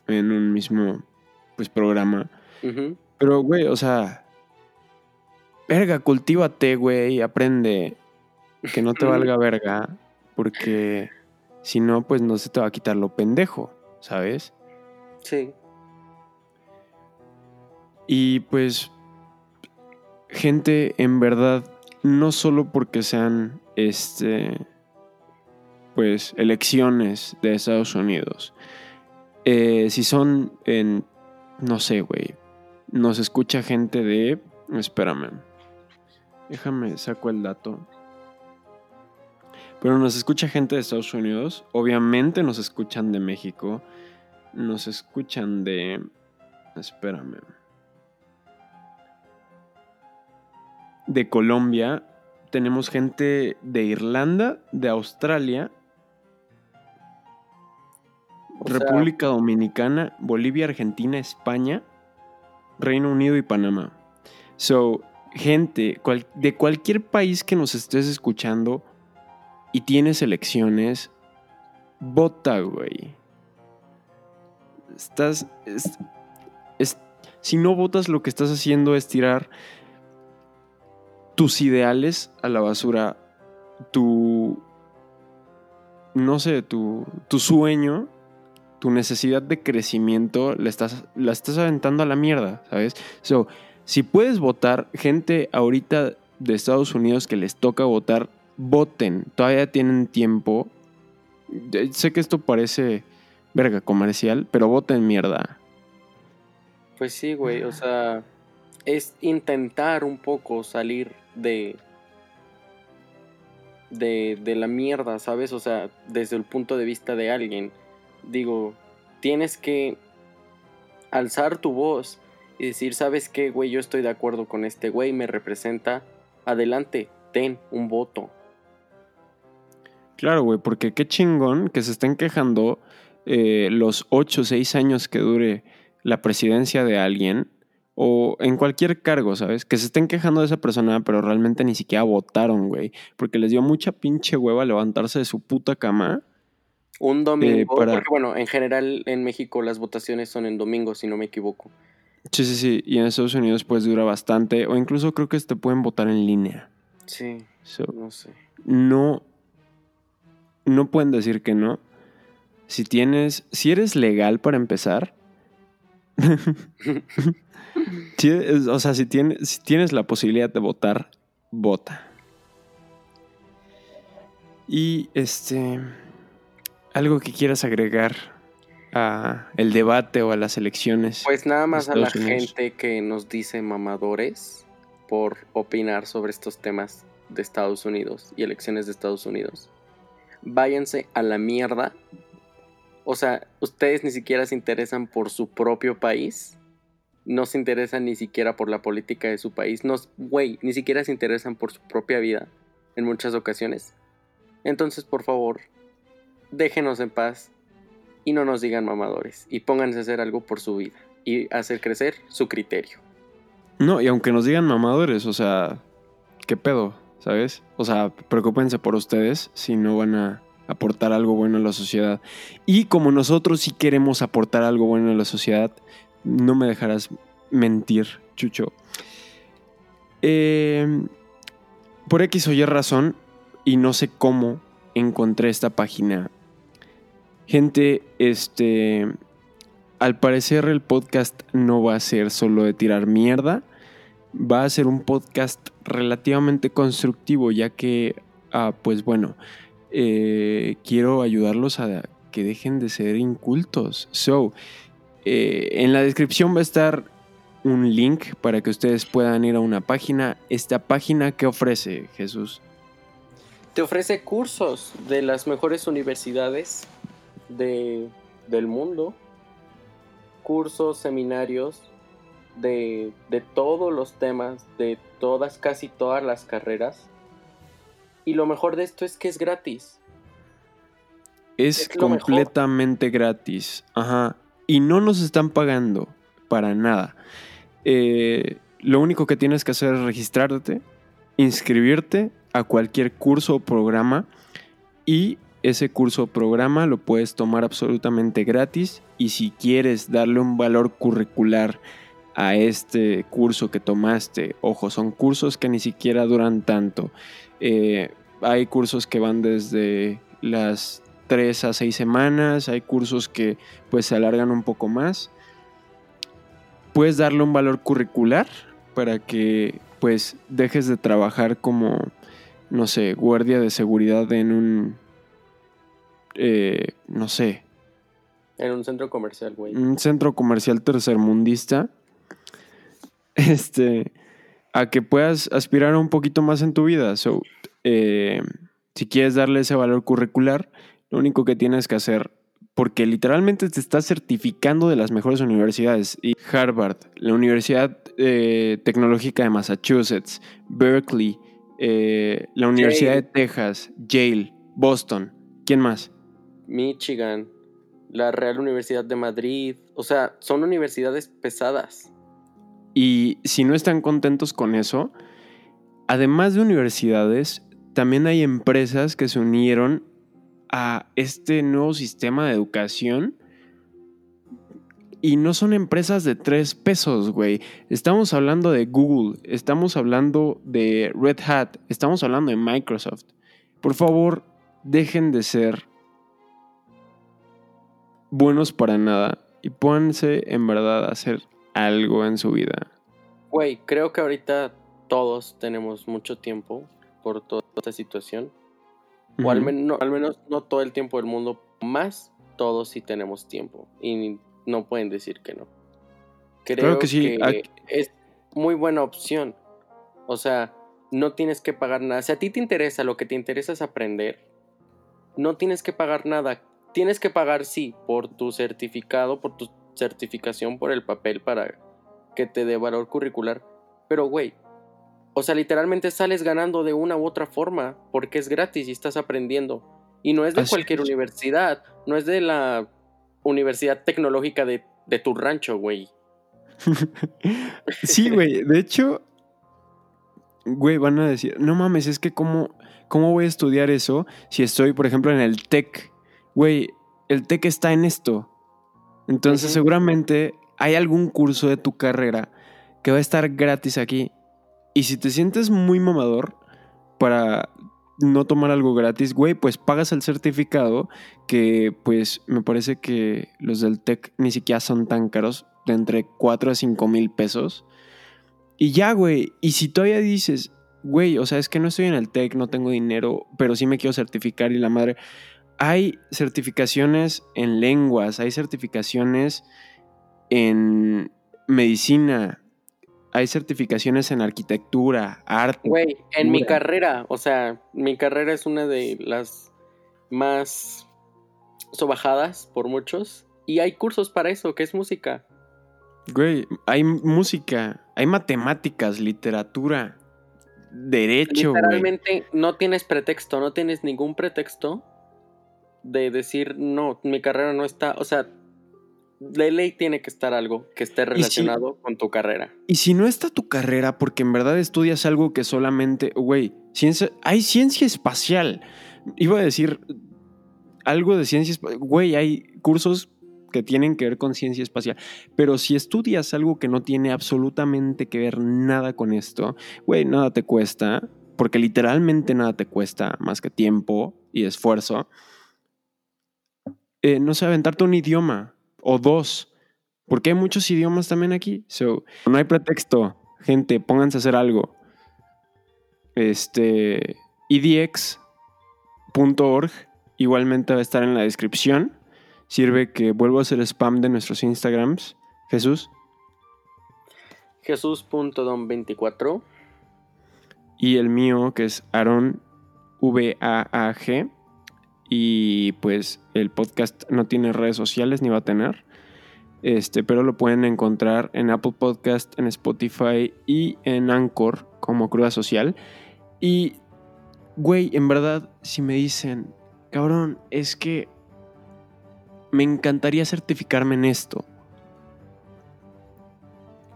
en un mismo pues, programa. Pero, güey, o sea. Verga, cultívate, güey, aprende. Que no te <laughs> valga verga. Porque si no, pues no se te va a quitar lo pendejo, ¿sabes? Sí, Y pues. Gente, en verdad, no solo porque sean este. Pues elecciones de Estados Unidos. Eh, si son en. No sé, güey. Nos escucha gente de. Espérame. Déjame, saco el dato. Pero nos escucha gente de Estados Unidos. Obviamente nos escuchan de México. Nos escuchan de. Espérame. De Colombia. Tenemos gente de Irlanda, de Australia, O sea- República Dominicana, Bolivia, Argentina, España, Reino Unido y Panamá. So, gente cual- de cualquier país que nos estés escuchando y tienes elecciones, vota, güey. Estás. es- es- si no votas, lo que estás haciendo es tirar tus ideales a la basura. Tu. No sé, tu, tu sueño tu necesidad de crecimiento la estás, la estás aventando a la mierda, ¿sabes? So, si puedes votar, gente ahorita de Estados Unidos que les toca votar, voten. Todavía tienen tiempo. Eh, Sé que esto parece verga comercial, pero voten mierda. pues sí, güey, o sea, es intentar un poco salir de, de, de la mierda, ¿sabes? O sea, desde el punto de vista de alguien. Digo, tienes que alzar tu voz y decir, ¿sabes qué, güey? Yo estoy de acuerdo con este güey, me representa. Adelante, ten un voto. Claro, güey, porque qué chingón que se estén quejando eh, los 8 o 6 años que dure la presidencia de alguien o en cualquier cargo, ¿sabes? Que se estén quejando de esa persona, pero realmente ni siquiera votaron, güey, porque les dio mucha pinche hueva levantarse de su puta cama. Un domingo, para- porque bueno, en general en México las votaciones son en domingo, si no me equivoco. Sí, sí, sí, y en Estados Unidos pues dura bastante, o incluso creo que te pueden votar en línea. Sí, So, no sé. no no pueden decir que no. Si tienes, si eres legal para empezar, <laughs> si- o sea, si tienes, si tienes la posibilidad de votar, vota. Y este, algo que quieras agregar a el debate o a las elecciones. Pues nada más a la Unidos. gente que nos dice mamadores por opinar sobre estos temas de Estados Unidos y elecciones de Estados Unidos. Váyanse a la mierda. O sea, ustedes ni siquiera se interesan por su propio país. No se interesan ni siquiera por la política de su país. No, güey, ni siquiera se interesan por su propia vida en muchas ocasiones. Entonces, por favor, déjenos en paz y no nos digan mamadores y pónganse a hacer algo por su vida y hacer crecer su criterio. No, y aunque nos digan mamadores, o sea, ¿qué pedo? ¿Sabes? O sea, preocúpense por ustedes si no van a aportar algo bueno a la sociedad. Y como nosotros sí queremos aportar algo bueno a la sociedad, no me dejarás mentir, Chucho. Eh, por X o Y razón, y no sé cómo encontré esta página. Gente, este. Al parecer el podcast no va a ser solo de tirar mierda. Va a ser un podcast relativamente constructivo, ya que, ah, pues bueno, eh, quiero ayudarlos a que dejen de ser incultos. So, eh, en la descripción va a estar un link para que ustedes puedan ir a una página. Esta página que ofrece Jesús. Te ofrece cursos de las mejores universidades de, del mundo, cursos, seminarios de, de todos los temas, de todas, casi todas las carreras. Y lo mejor de esto es que es gratis. Es, Es lo mejor. completamente gratis. Ajá. Y no nos están pagando para nada. Eh, lo único que tienes que hacer es registrarte, inscribirte a cualquier curso o programa y ese curso o programa lo puedes tomar absolutamente gratis y si quieres darle un valor curricular a este curso que tomaste, ojo, son cursos que ni siquiera duran tanto. Eh, hay cursos que van desde las 3 a 6 semanas, hay cursos que pues se alargan un poco más. Puedes darle un valor curricular para que pues dejes de trabajar como, no sé, guardia de seguridad en un, eh, no sé, En un centro comercial, güey. un centro comercial tercermundista, este, a que puedas aspirar un poquito más en tu vida. So, eh, si quieres darle ese valor curricular, lo único que tienes que hacer, porque literalmente te estás certificando de las mejores universidades, y Harvard, la Universidad eh, Tecnológica de Massachusetts, Berkeley, eh, la Universidad de Texas, Yale, Boston, ¿quién más? Michigan, la Real Universidad de Madrid. O sea, son universidades pesadas. Y si no están contentos con eso, además de universidades, también hay empresas que se unieron a este nuevo sistema de educación. Y no son empresas de tres pesos, güey. Estamos hablando de Google, estamos hablando de Red Hat, estamos hablando de Microsoft. Por favor, dejen de ser buenos para nada y pónganse en verdad a hacer algo en su vida. Güey, creo que ahorita todos tenemos mucho tiempo por toda esta situación. O al, Ujú. men- no, al menos no todo el tiempo del mundo, más todos sí tenemos tiempo. Y no pueden decir que no. Creo que sí, es muy buena opción. O sea, no tienes que pagar nada. Si a ti te interesa, lo que te interesa es aprender, no tienes que pagar nada. Tienes que pagar, sí, por tu certificado, por tu certificación, por el papel para que te dé valor curricular. Pero, güey, o sea, literalmente sales ganando de una u otra forma porque es gratis y estás aprendiendo. Y no es de Así cualquier es. universidad, no es de la universidad tecnológica de, de tu rancho, güey. <laughs> Sí, güey. De hecho, güey, van a decir, no mames, es que cómo, cómo voy a estudiar eso si estoy, por ejemplo, en el TEC. Güey, el TEC está en esto. Entonces, seguramente hay algún curso de tu carrera que va a estar gratis aquí. Y si te sientes muy mamador para no tomar algo gratis, güey, pues pagas el certificado que pues me parece que los del TEC ni siquiera son tan caros, de entre 4 a 5 mil pesos. Y ya, güey, y si todavía dices, güey, o sea, es que no estoy en el TEC, no tengo dinero, pero sí me quiero certificar y la madre, hay certificaciones en lenguas, hay certificaciones en medicina, hay certificaciones en arquitectura, arte. Güey, en mi carrera, o sea, mi carrera es una de las más sobajadas por muchos. Y hay cursos para eso, que es música. Güey, hay música, hay matemáticas, literatura, derecho. Literalmente no tienes pretexto, no tienes ningún pretexto de decir, no, mi carrera no está, o sea, de ley tiene que estar algo que esté relacionado con tu carrera. Y si no está tu carrera, porque en verdad estudias algo que solamente, güey, ciencia, hay ciencia espacial. Iba a decir algo de ciencia espacial, güey, hay cursos que tienen que ver con ciencia espacial. Pero si estudias algo que no tiene absolutamente que ver nada con esto, güey, nada te cuesta, porque literalmente nada te cuesta más que tiempo y esfuerzo. Eh, no sé, aventarte un idioma o dos, porque hay muchos idiomas también aquí. So, no hay pretexto. Gente, pónganse a hacer algo. Este, edx.org igualmente va a estar en la descripción. Sirve que vuelvo a hacer spam de nuestros Instagrams. Jesús. Jesús.don24. Y el mío, que es Aaron V-A-A-G. Y pues el podcast no tiene redes sociales ni va a tener. Este, pero lo pueden encontrar en Apple Podcast, en Spotify y en Anchor como Cruda Social. Y, güey, en verdad, si me dicen, cabrón, es que me encantaría certificarme en esto.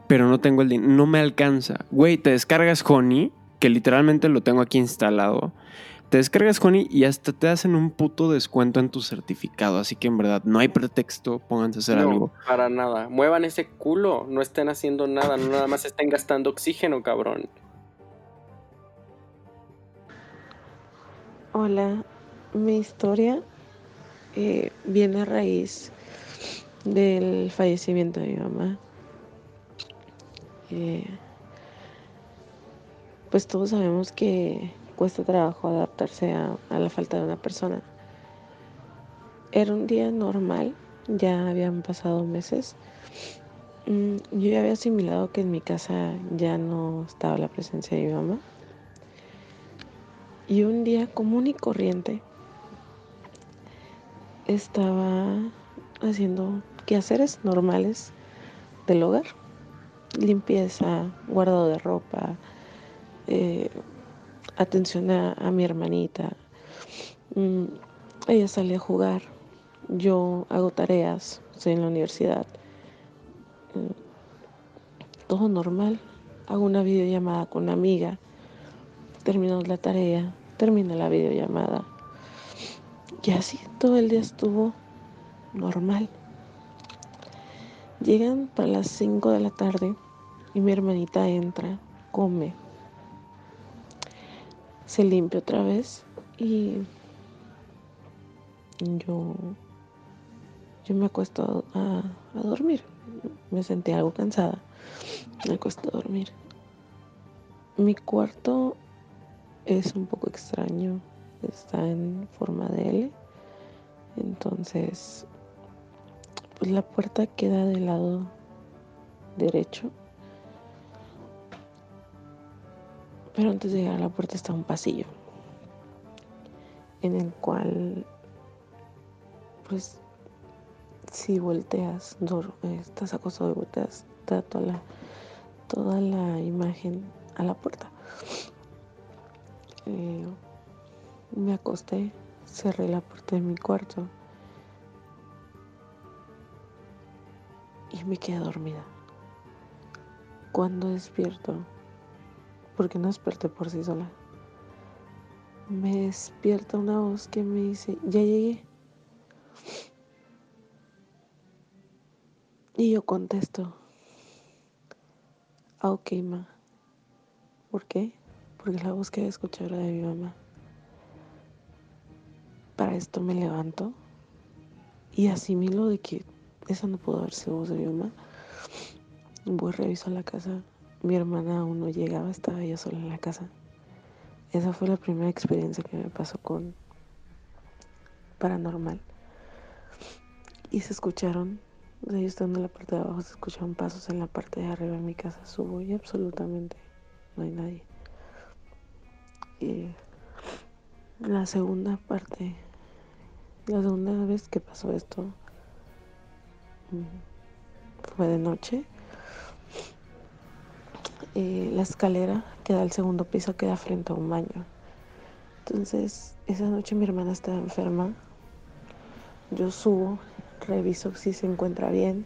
Pero no tengo el dinero, no me alcanza. Güey, te descargas Honey, que literalmente lo tengo aquí instalado. Te descargas Honey y hasta te hacen un puto descuento en tu certificado. Así que en verdad no hay pretexto, pónganse a hacer no, algo. Para nada. Muevan ese culo. No estén haciendo nada. No nada más estén gastando oxígeno, cabrón. Hola. Mi historia eh, viene a raíz del fallecimiento de mi mamá. Eh, pues todos sabemos que cuesta trabajo adaptarse a, la falta de una persona. Era un día normal, ya habían pasado meses. Mm, yo ya había asimilado que en mi casa ya no estaba la presencia de mi mamá. Y un día común y corriente estaba haciendo quehaceres normales del hogar. Limpieza, guardado de ropa, eh, atención a, mi hermanita. Mm, ella sale a jugar, yo hago tareas, estoy en la universidad. Mm, todo normal. Hago una videollamada con una amiga, terminamos la tarea, termina la videollamada. Y así todo el día estuvo normal. Llegan para las 5 de la tarde y mi hermanita entra, come, se limpia otra vez y yo, yo me acuesto a, dormir. Me sentí algo cansada. Me acuesto a dormir. Mi cuarto es un poco extraño. Está en forma de L. Entonces, pues la puerta queda del lado derecho Pero antes de llegar a la puerta está un pasillo en el cual, pues, si volteas, estás acostado y volteas, está toda la, toda la imagen a la puerta. Eh, me acosté, cerré la puerta de mi cuarto y me quedé dormida. Cuando despierto, porque no desperté por sí sola. Me despierta una voz que me dice, ya llegué. Y yo contesto, ah, ok, ma. ¿Por qué? Porque la voz que escuchado era de mi mamá. Para esto me levanto y asimilo de que esa no pudo haber sido voz de mi mamá. Voy, reviso la casa. Mi hermana aún no llegaba, estaba yo sola en la casa. Esa fue la primera experiencia que me pasó con paranormal. Y se escucharon, yo estando en la parte de abajo, se escucharon pasos en la parte de arriba de mi casa. Subo y absolutamente no hay nadie. Y la segunda parte, la segunda vez que pasó esto, mm, fue de noche. Eh, la escalera que da al segundo piso queda frente a un baño. Entonces, esa noche mi hermana estaba enferma. Yo subo, reviso si se encuentra bien.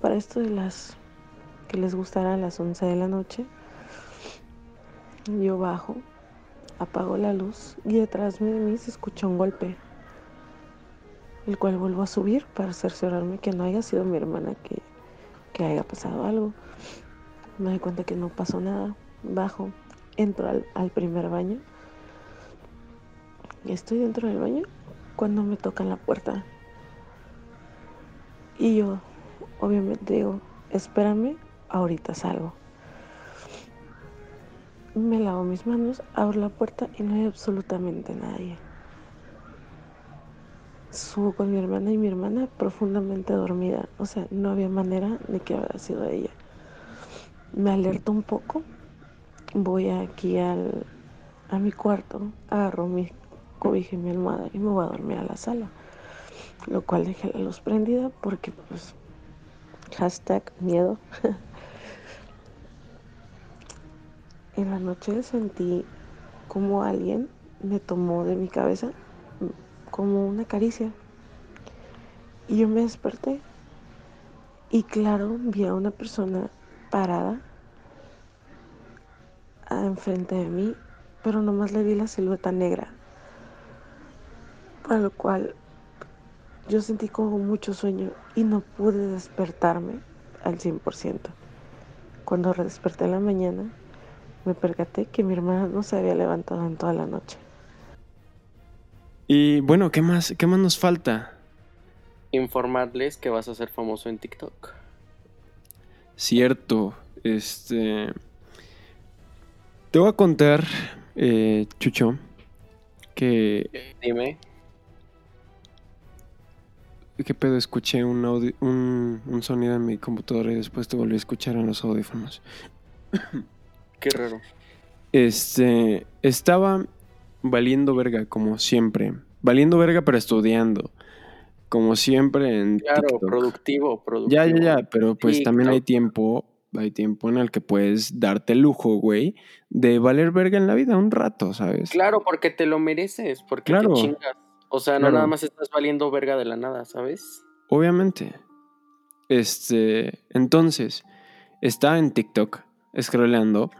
Para esto de las que les gustará a las 11 de la noche, yo bajo, apago la luz y detrás de mí se escucha un golpe, el cual vuelvo a subir para cerciorarme que no haya sido mi hermana que, que haya pasado algo. Me doy cuenta que no pasó nada. Bajo, entro al, primer baño. Estoy dentro del baño cuando me tocan la puerta. Y yo, obviamente, digo, espérame, ahorita salgo. Me lavo mis manos, abro la puerta y no hay absolutamente nadie. Subo con mi hermana y mi hermana profundamente dormida. O sea, no había manera de que hubiera sido ella me alerto un poco. Voy aquí al, a mi cuarto, agarro mi cobija y mi almohada y me voy a dormir a la sala. Lo cual dejé la luz prendida porque pues hashtag miedo. <laughs> en la noche sentí como alguien me tomó de mi cabeza como una caricia. Y yo me desperté. Y claro, vi a una persona parada enfrente de mí, pero nomás le vi la silueta negra. Para lo cual yo sentí como mucho sueño y no pude despertarme al 100%. Cuando desperté en la mañana, me percaté que mi hermana no se había levantado en toda la noche. Y bueno, ¿qué más, qué más nos falta? Informarles que vas a ser famoso en TikTok. Cierto, este... Te voy a contar, eh, Chucho, que... Dime. ¿Qué pedo? Escuché un, un, sonido en mi computadora y después te volví a escuchar en los audífonos. <coughs> Qué raro. Este, estaba valiendo verga, como siempre. Valiendo verga, pero estudiando. Como siempre en Claro, productivo, productivo. Ya, ya, ya, pero pues también hay tiempo, hay tiempo en el que puedes darte el lujo, güey, de valer verga en la vida un rato, ¿sabes? Claro, porque te lo mereces, porque te chingas. O sea, no nada más estás valiendo verga de la nada, ¿sabes? Obviamente. Este, entonces, estaba en TikTok, scrollando,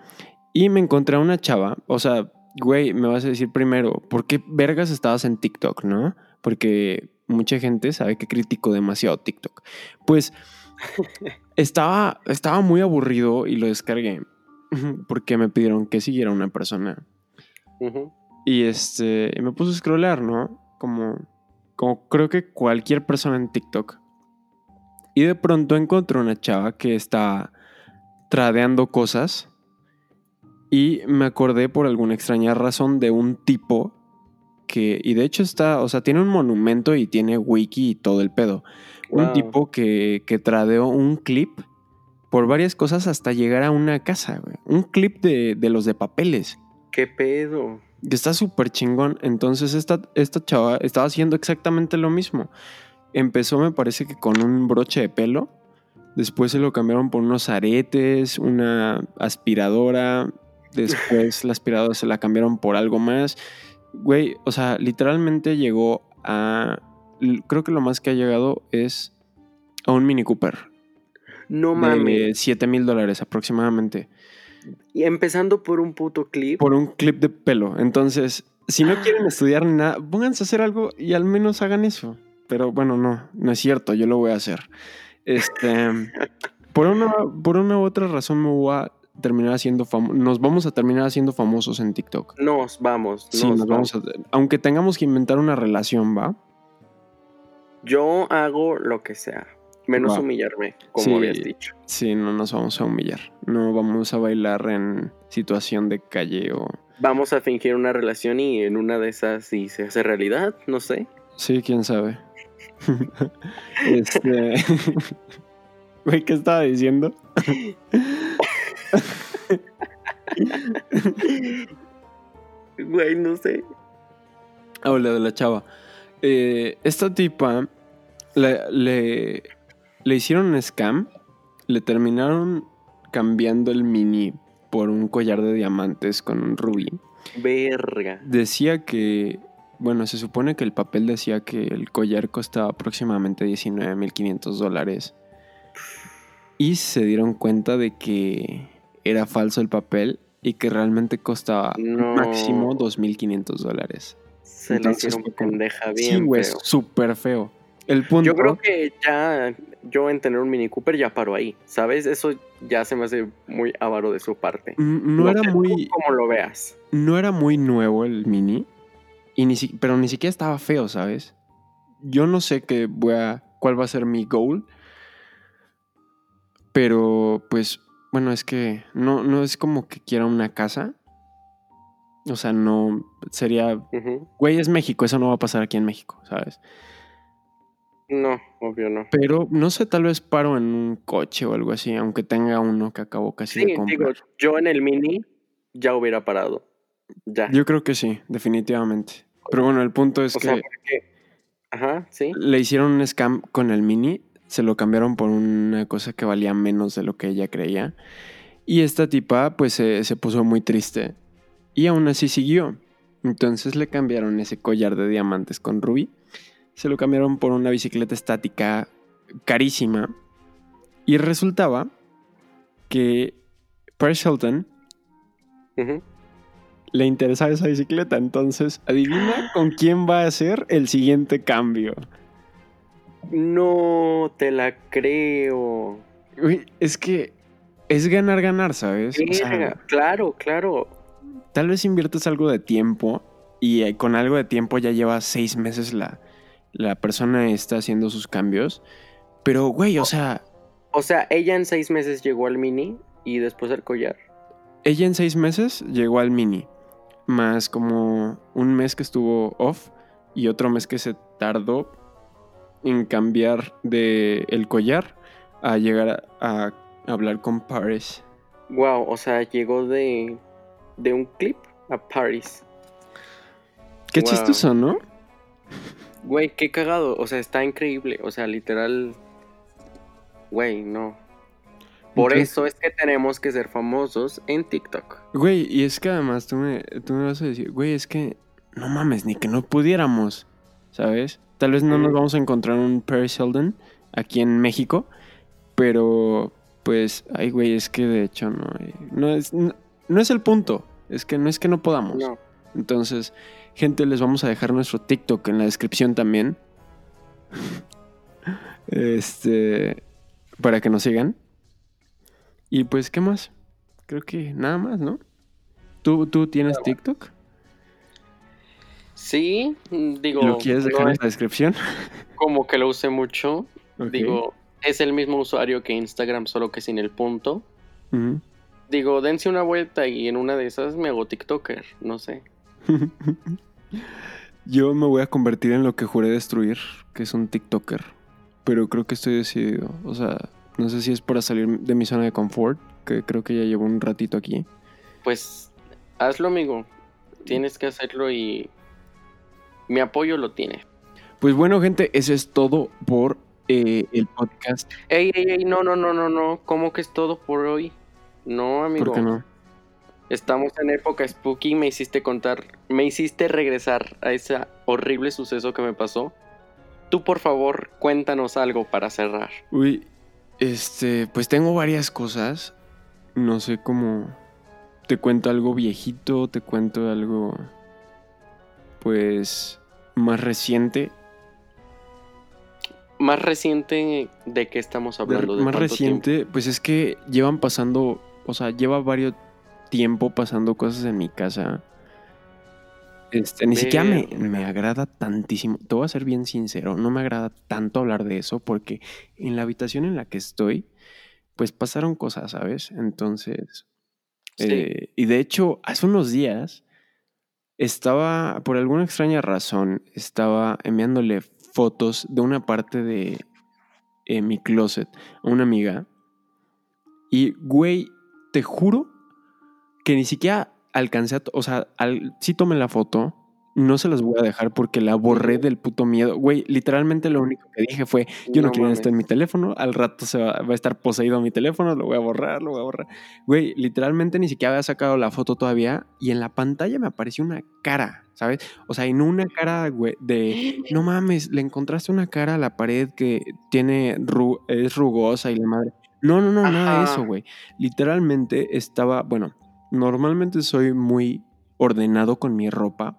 y me encontré a una chava, o sea, güey, me vas a decir primero, ¿por qué vergas estabas en TikTok, no? Porque mucha gente sabe que critico demasiado TikTok. Pues <laughs> estaba, estaba muy aburrido y lo descargué <laughs> porque me pidieron que siguiera una persona. Y este, me puse a scrollar, ¿no? Como, como creo que cualquier persona en TikTok. Y de pronto encontré una chava que está tradeando cosas. Y me acordé por alguna extraña razón de un tipo que, y de hecho está, o sea, tiene un monumento y tiene wiki y todo el pedo. Un tipo que, que tradeó un clip por varias cosas hasta llegar a una casa, güey. Un clip de, los de papeles. ¿Qué pedo? Que está súper chingón. Entonces esta, esta chava estaba haciendo exactamente lo mismo. Empezó, me parece que con un broche de pelo. Después se lo cambiaron por unos aretes, una aspiradora. <laughs> Después la aspiradora se la cambiaron por algo más. Güey, o sea, literalmente llegó a. Creo que lo más que ha llegado es a un Mini Cooper. No mames. 7 mil dólares aproximadamente. Y empezando por un puto clip. Por un clip de pelo. Entonces, si no quieren estudiar ni nada, pónganse a hacer algo y al menos hagan eso. Pero bueno, no, no es cierto, yo lo voy a hacer. Este. <laughs> por, una, por una u otra razón me voy a terminar haciendo famo- nos vamos a terminar haciendo famosos en TikTok. Nos vamos. Sí, nos nos vamos a, aunque tengamos que inventar una relación, ¿va? Yo hago lo que sea, menos Va. humillarme, como Sí. habías dicho. Sí, no nos vamos a humillar. No vamos a bailar en situación de calle o... Vamos a fingir una relación y en una de esas si se hace realidad, no sé. Sí, quién sabe. <laughs> este... <laughs> Güey, ¿qué estaba diciendo? <laughs> <laughs> Güey, no sé. Ah, la de la chava. Eh, esta tipa le, le, le hicieron un scam. Le terminaron cambiando el mini por un collar de diamantes con un rubí. Verga. Decía que, bueno, se supone que el papel decía que el collar costaba aproximadamente 19.500 dólares. Y se dieron cuenta de que era falso el papel y que realmente costaba No. máximo 2.500 dólares. Se le Entonces, hicieron fue como- pendeja Sí, bien güey, feo. súper feo. El punto. Yo creo que ya yo en tener un Mini Cooper ya paro ahí, ¿sabes? Eso ya se me hace muy avaro de su parte. no, era muy, Como lo veas. no era muy nuevo el mini. Y ni si- pero ni siquiera estaba feo, ¿sabes? Yo no sé qué voy a. cuál va a ser mi goal. Pero, pues, bueno, es que no, no es como que quiera una casa. O sea, no. Sería. Güey, es México, eso no va a pasar aquí en México, ¿sabes? No, obvio no. Pero no sé, tal vez paro en un coche o algo así, aunque tenga uno que acabo casi Sí, de comprar. digo, yo en el Mini ya hubiera parado. Ya. Yo creo que sí, definitivamente. Pero bueno, el punto es o que sea, porque... Ajá, sí. le hicieron un scam con el mini, se lo cambiaron por una cosa que valía menos de lo que ella creía. Y esta tipa pues se, se puso muy triste. Y aún así siguió. Entonces le cambiaron ese collar de diamantes con rubí. Se lo cambiaron por una bicicleta estática carísima. Y resultaba que Paris Hilton le interesaba esa bicicleta. Entonces, adivina con quién va a ser el siguiente cambio. No te la creo. Es que es ganar, ganar, ¿sabes? O sea, Verga, claro, claro. tal vez inviertes algo de tiempo y eh, con algo de tiempo ya lleva seis meses la, la persona está haciendo sus cambios. Pero, güey, o sea, O sea, ella en seis meses llegó al Mini y después al collar. ella en seis meses llegó al mini. Más como un mes que estuvo off y otro mes que se tardó en cambiar de el collar a llegar a, a hablar con Paris. Wow, o sea, llegó de, de un clip a Paris. Qué Wow. chistoso, ¿no? Güey, qué cagado. O sea, está increíble. O sea, literal. Güey, no. Por Entonces- eso es que tenemos que ser famosos en TikTok. Güey, y es que además tú me, tú me vas a decir, güey, es que no mames, ni que no pudiéramos, ¿sabes? Tal vez no nos vamos a encontrar un Paris Hilton aquí en México, pero pues, ay, güey, es que de hecho no, no es, no, no es el punto, es que no es que no podamos. No. Entonces, gente, les vamos a dejar nuestro TikTok en la descripción también. <laughs> este, para que nos sigan. Y pues, ¿qué más? Creo que nada más, ¿no? ¿Tú, tú tienes TikTok? Sí, mm, digo. ¿Lo quieres dejar no en la descripción? como que lo use mucho. Digo, es el mismo usuario que Instagram, solo que sin el punto. Digo, dense una vuelta y en una de esas me hago TikToker. No sé. <laughs> Yo me voy a convertir en lo que juré destruir, que es un TikToker. Pero creo que estoy decidido. O sea, no sé si es para salir de mi zona de confort, que creo que ya llevo un ratito aquí. Pues hazlo, amigo. Tienes que hacerlo y mi apoyo lo tiene. Pues bueno, gente, eso es todo por eh, el podcast. Ey, ey, ey, no, no, no, no, no. ¿Cómo que es todo por hoy? No, amigo. ¿Por qué no? Estamos en época spooky. Me hiciste contar, me hiciste regresar a ese horrible suceso que me pasó. Tú, por favor, cuéntanos algo para cerrar. Uy, este, pues tengo varias cosas. No sé cómo. Te cuento algo viejito, te cuento algo. Pues. más reciente. Más reciente de qué estamos hablando. ¿De más reciente, pues es que llevan pasando o sea, lleva varios tiempo pasando cosas en mi casa. Este, ni siquiera me, me agrada tantísimo. Te voy a ser bien sincero, no me agrada tanto hablar de eso porque en la habitación en la que estoy, pues pasaron cosas, ¿sabes? Entonces, Sí. eh, y de hecho, hace unos días estaba, por alguna extraña razón, estaba enviándole fotos de una parte de eh, mi closet a una amiga. Y, güey, te juro que ni siquiera alcancé a... O sea, al, sí tomé la foto. No se las voy a dejar porque la borré del puto miedo. Güey, literalmente lo único que dije fue, yo no, No quiero esto en mi teléfono. Al rato se va, va a estar poseído mi teléfono. Lo voy a borrar, lo voy a borrar. Güey, literalmente ni siquiera había sacado la foto todavía. Y en la pantalla me apareció una cara, ¿sabes? O sea, no una cara, güey, de... No mames, le encontraste una cara a la pared que tiene... ru- es rugosa y la madre... No, no, no, nada de eso, güey. Literalmente estaba... Bueno, normalmente soy muy ordenado con mi ropa.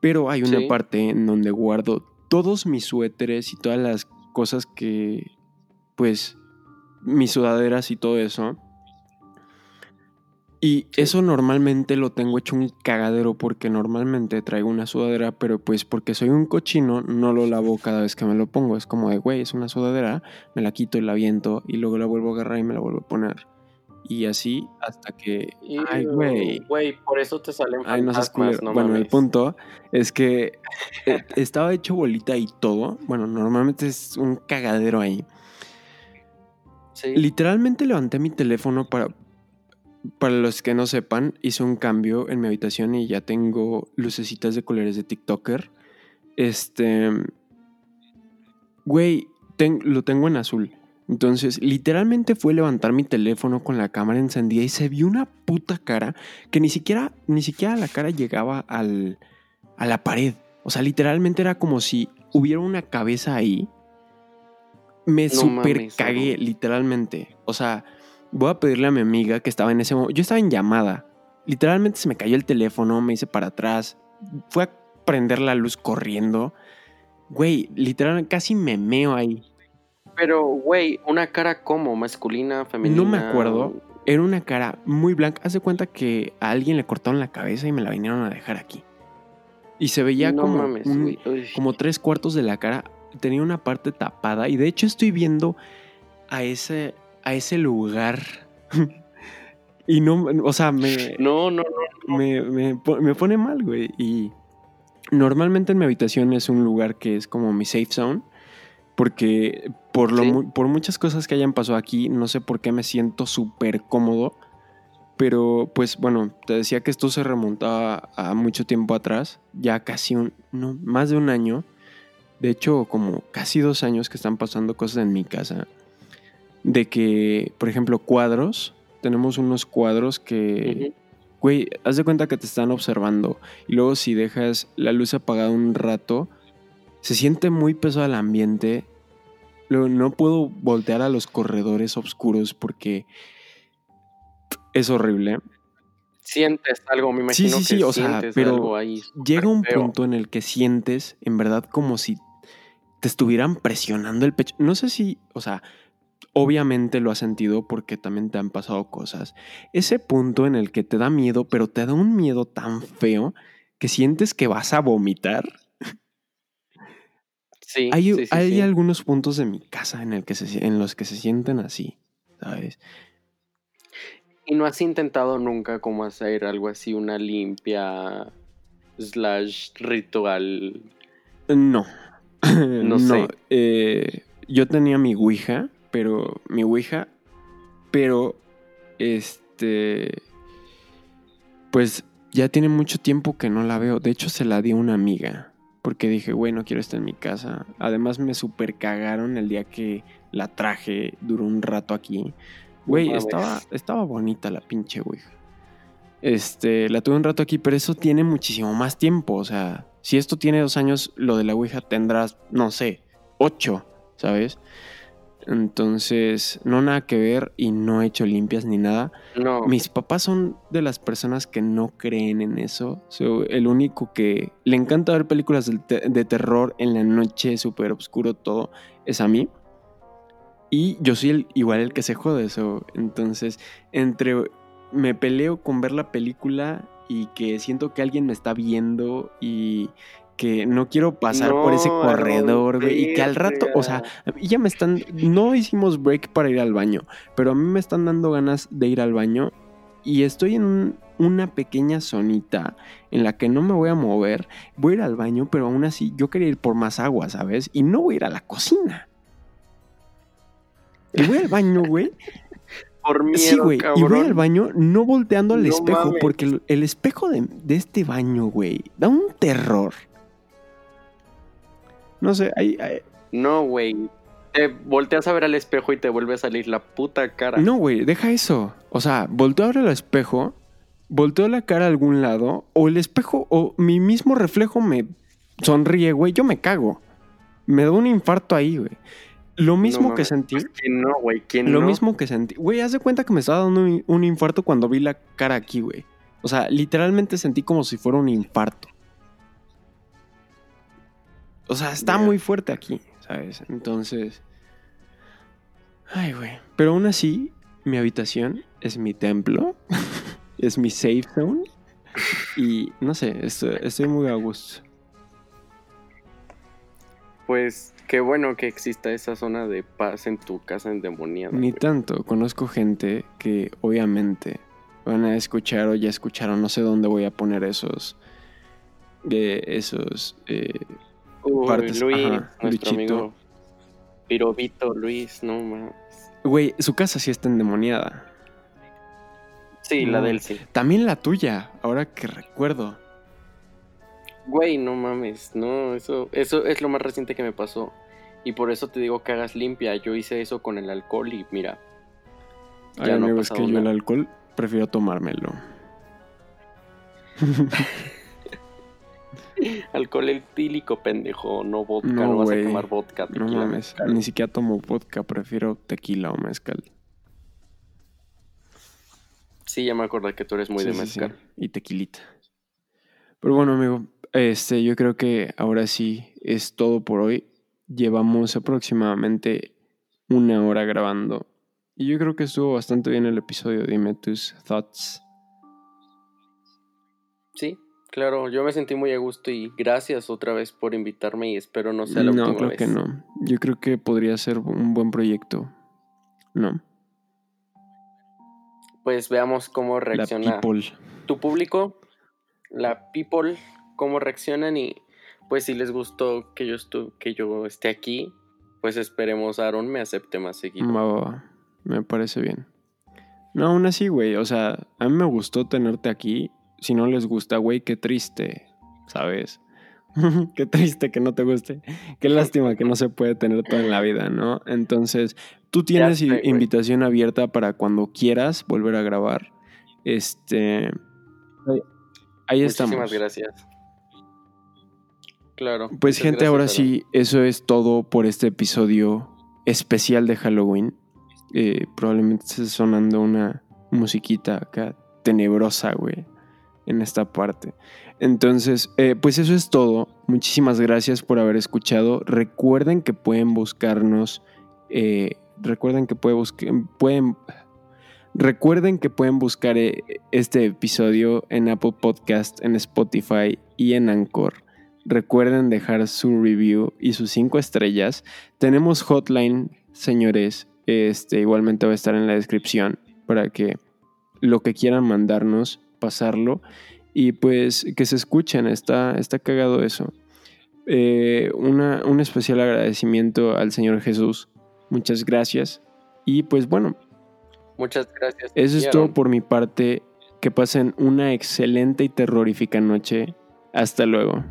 Pero hay una Sí. parte en donde guardo todos mis suéteres y todas las cosas que, pues, mis sudaderas y todo eso. Y Sí. eso normalmente lo tengo hecho un cagadero porque normalmente traigo una sudadera, pero pues porque soy un cochino no lo lavo cada vez que me lo pongo. Es como de, güey, es una sudadera, me la quito y la aviento y luego la vuelvo a agarrar y me la vuelvo a poner. Y así hasta que... Ay, güey. Güey, por eso te salen Ay, no fantasmas, no bueno, el punto es que eh, <laughs> estaba hecho bolita y todo. Bueno, normalmente es un cagadero ahí. Sí. Literalmente levanté mi teléfono para. Para los que no sepan, hice un cambio en mi habitación y ya tengo lucecitas de colores de TikToker. Este. Güey, ten- lo tengo en azul. Entonces, literalmente fue levantar mi teléfono con la cámara encendida y se vio una puta cara que ni siquiera, ni siquiera la cara llegaba al, a la pared. O sea, literalmente era como si hubiera una cabeza ahí. Me No super mames, cagué, literalmente. O sea, voy a pedirle a mi amiga que estaba en ese momento. Yo estaba en llamada. Literalmente se me cayó el teléfono, me hice para atrás. Fue a prender la luz corriendo. Güey, literalmente casi me meo ahí. Pero, güey, una cara como masculina, femenina. No me acuerdo. Era una cara muy blanca. Haz de cuenta que a alguien le cortaron la cabeza y me la vinieron a dejar aquí. Y se veía no como, mames, un- güey. Uy. como tres cuartos de la cara. Tenía una parte tapada. Y de hecho estoy viendo a ese, a ese lugar. <laughs> y no, o sea, me, <laughs> No, no, no. me, me me pone mal, güey. Y normalmente en mi habitación es un lugar que es como mi safe zone. Porque por, lo Sí. por muchas cosas que hayan pasado aquí, no sé por qué me siento súper cómodo. Pero pues bueno, te decía que esto se remontaba a mucho tiempo atrás. Ya casi un, no, más de un año. De hecho, como casi dos años que están pasando cosas en mi casa. De que, por ejemplo, cuadros. Tenemos unos cuadros que... Güey, haz de cuenta que te están observando. Y luego si dejas la luz apagada un rato, se siente muy pesado el ambiente. No puedo voltear a los corredores oscuros porque es horrible. Sientes algo, me Sí, imagino sí, sí, que o sea, pero algo ahí. Llega un feo. punto en el que sientes en verdad como si te estuvieran presionando el pecho. No sé si, o sea, obviamente lo has sentido porque también te han pasado cosas. Ese punto en el que te da miedo, pero te da un miedo tan feo que sientes que vas a vomitar. Sí, Hay, sí, sí, hay sí. algunos puntos de mi casa en, el que se, en los que se sienten así, ¿sabes? ¿Y no has intentado nunca como hacer algo así, una limpia slash ritual? No. <laughs> no sé. eh, yo tenía mi Ouija, pero mi Ouija, pero este, pues ya tiene mucho tiempo que no la veo. De hecho, se la di a una amiga. Porque dije, güey, no quiero estar en mi casa. Además, me super cagaron el día que la traje. Duró un rato aquí. Güey, estaba, estaba bonita la pinche Ouija. Este, la tuve un rato aquí, pero eso tiene muchísimo más tiempo. O sea, si esto tiene dos años, lo de la Ouija tendrás, no sé, ocho, ¿sabes? Entonces, no nada que ver y no he hecho limpias ni nada. No. Mis papás son de las personas que no creen en eso. So, el único que le encanta ver películas te- de, terror en la noche, súper oscuro todo, es a mí. Y yo soy el, igual el que se jode eso. Entonces, entre me peleo con ver la película y que siento que alguien me está viendo y que no quiero pasar por ese corredor, güey. Y que al rato, o sea, ya me están. No hicimos break para ir al baño, pero a mí me están dando ganas de ir al baño y estoy en un- una pequeña zonita en la que no me voy a mover. Voy a ir al baño, pero aún así yo quería ir por más agua, ¿sabes? Y no voy a ir a la cocina. Y voy al baño, güey. <laughs> Por miedo, Sí, güey. Y voy al baño no volteando al No espejo, mames. porque el, el espejo de, de este baño, güey, da un terror. No sé, hay, hay- No, güey. Te volteas a ver al espejo y te vuelve a salir la puta cara. No, güey, deja eso. O sea, volteo ahora al espejo, volteo la cara a algún lado, o el espejo, o mi mismo reflejo me sonríe, güey, yo me cago. Me da un infarto ahí, güey. Lo mismo No que sentí. Pues, ¿Quién no, güey? ¿Quién Lo no? mismo que sentí. Güey, haz de cuenta que me estaba dando un, un infarto cuando vi la cara aquí, güey. O sea, literalmente sentí como si fuera un infarto. O sea, está muy fuerte aquí, ¿sabes? Entonces. Ay, güey. Pero aún así, mi habitación es mi templo. <laughs> es mi safe zone. Y no sé, estoy, estoy muy a gusto. Pues qué bueno que exista esa zona de paz en tu casa endemoniada. Ni güey. tanto. Conozco gente que obviamente van a escuchar o ya escucharon. No sé dónde voy a poner esos. eh, esos. eh, Uy, partes- Luis, ajá, nuestro Luchito. amigo Pirobito, Luis, no más. Güey, su casa sí está endemoniada. Sí, la No. del sí. También la tuya, ahora que recuerdo. Güey, no mames, no, eso, eso es lo más reciente que me pasó. Y por eso te digo que hagas limpia. Yo hice eso con el alcohol y mira, Ay, Ya no ha amigo, es que yo el alcohol prefiero tomármelo. <laughs> <laughs> alcohol etílico, pendejo, no vodka, No, no, vas a tomar vodka. No mames, mezcal. ni siquiera tomo vodka, prefiero tequila o mezcal. Sí, ya me acordé que tú eres muy Sí, de sí, sí, mezcal. Y tequilita. Pero bueno, amigo, este, yo creo que ahora sí es todo por hoy. Llevamos aproximadamente una hora grabando. Y yo creo que estuvo bastante bien el episodio. Dime tus thoughts. Sí, claro, yo me sentí muy a gusto y gracias otra vez por invitarme y espero no sea la no, última creo vez. que no. Yo creo que podría ser un buen proyecto. No, Pues veamos cómo reacciona tu público, la people, cómo reaccionan y pues si les gustó que yo estu que yo esté aquí, pues esperemos Aaron me acepte más seguido. Me parece bien. No, aún así, güey. O sea, a mí me gustó tenerte aquí. Si no les gusta, güey, qué triste. ¿Sabes? <laughs> qué triste que no te guste. Qué lástima que no se puede tener todo en la vida, ¿no? Entonces, tú tienes sé, invitación abierta para cuando quieras volver a grabar. Este. Ahí, Muchísimas estamos. gracias. Claro. Pues gente, ahora sí, eso es todo por este episodio especial de Halloween. Eh, probablemente esté sonando una musiquita acá tenebrosa, güey, en esta parte. Entonces, eh, pues eso es todo. Muchísimas gracias por haber escuchado. Recuerden que pueden buscarnos. eh, recuerden que pueden. Recuerden que pueden buscar eh, este episodio en Apple Podcast, en Spotify y en Anchor. Recuerden dejar su review y sus cinco estrellas. Tenemos hotline, señores. Este igualmente va a estar en la descripción para que lo que quieran mandarnos, pasarlo. Y pues que se escuchen, está, está cagado eso. Eh, una- un especial agradecimiento al Señor Jesús. Muchas gracias. Y pues bueno, Muchas gracias. eso es todo por mi parte. Que pasen una excelente y terrorífica noche. Hasta luego.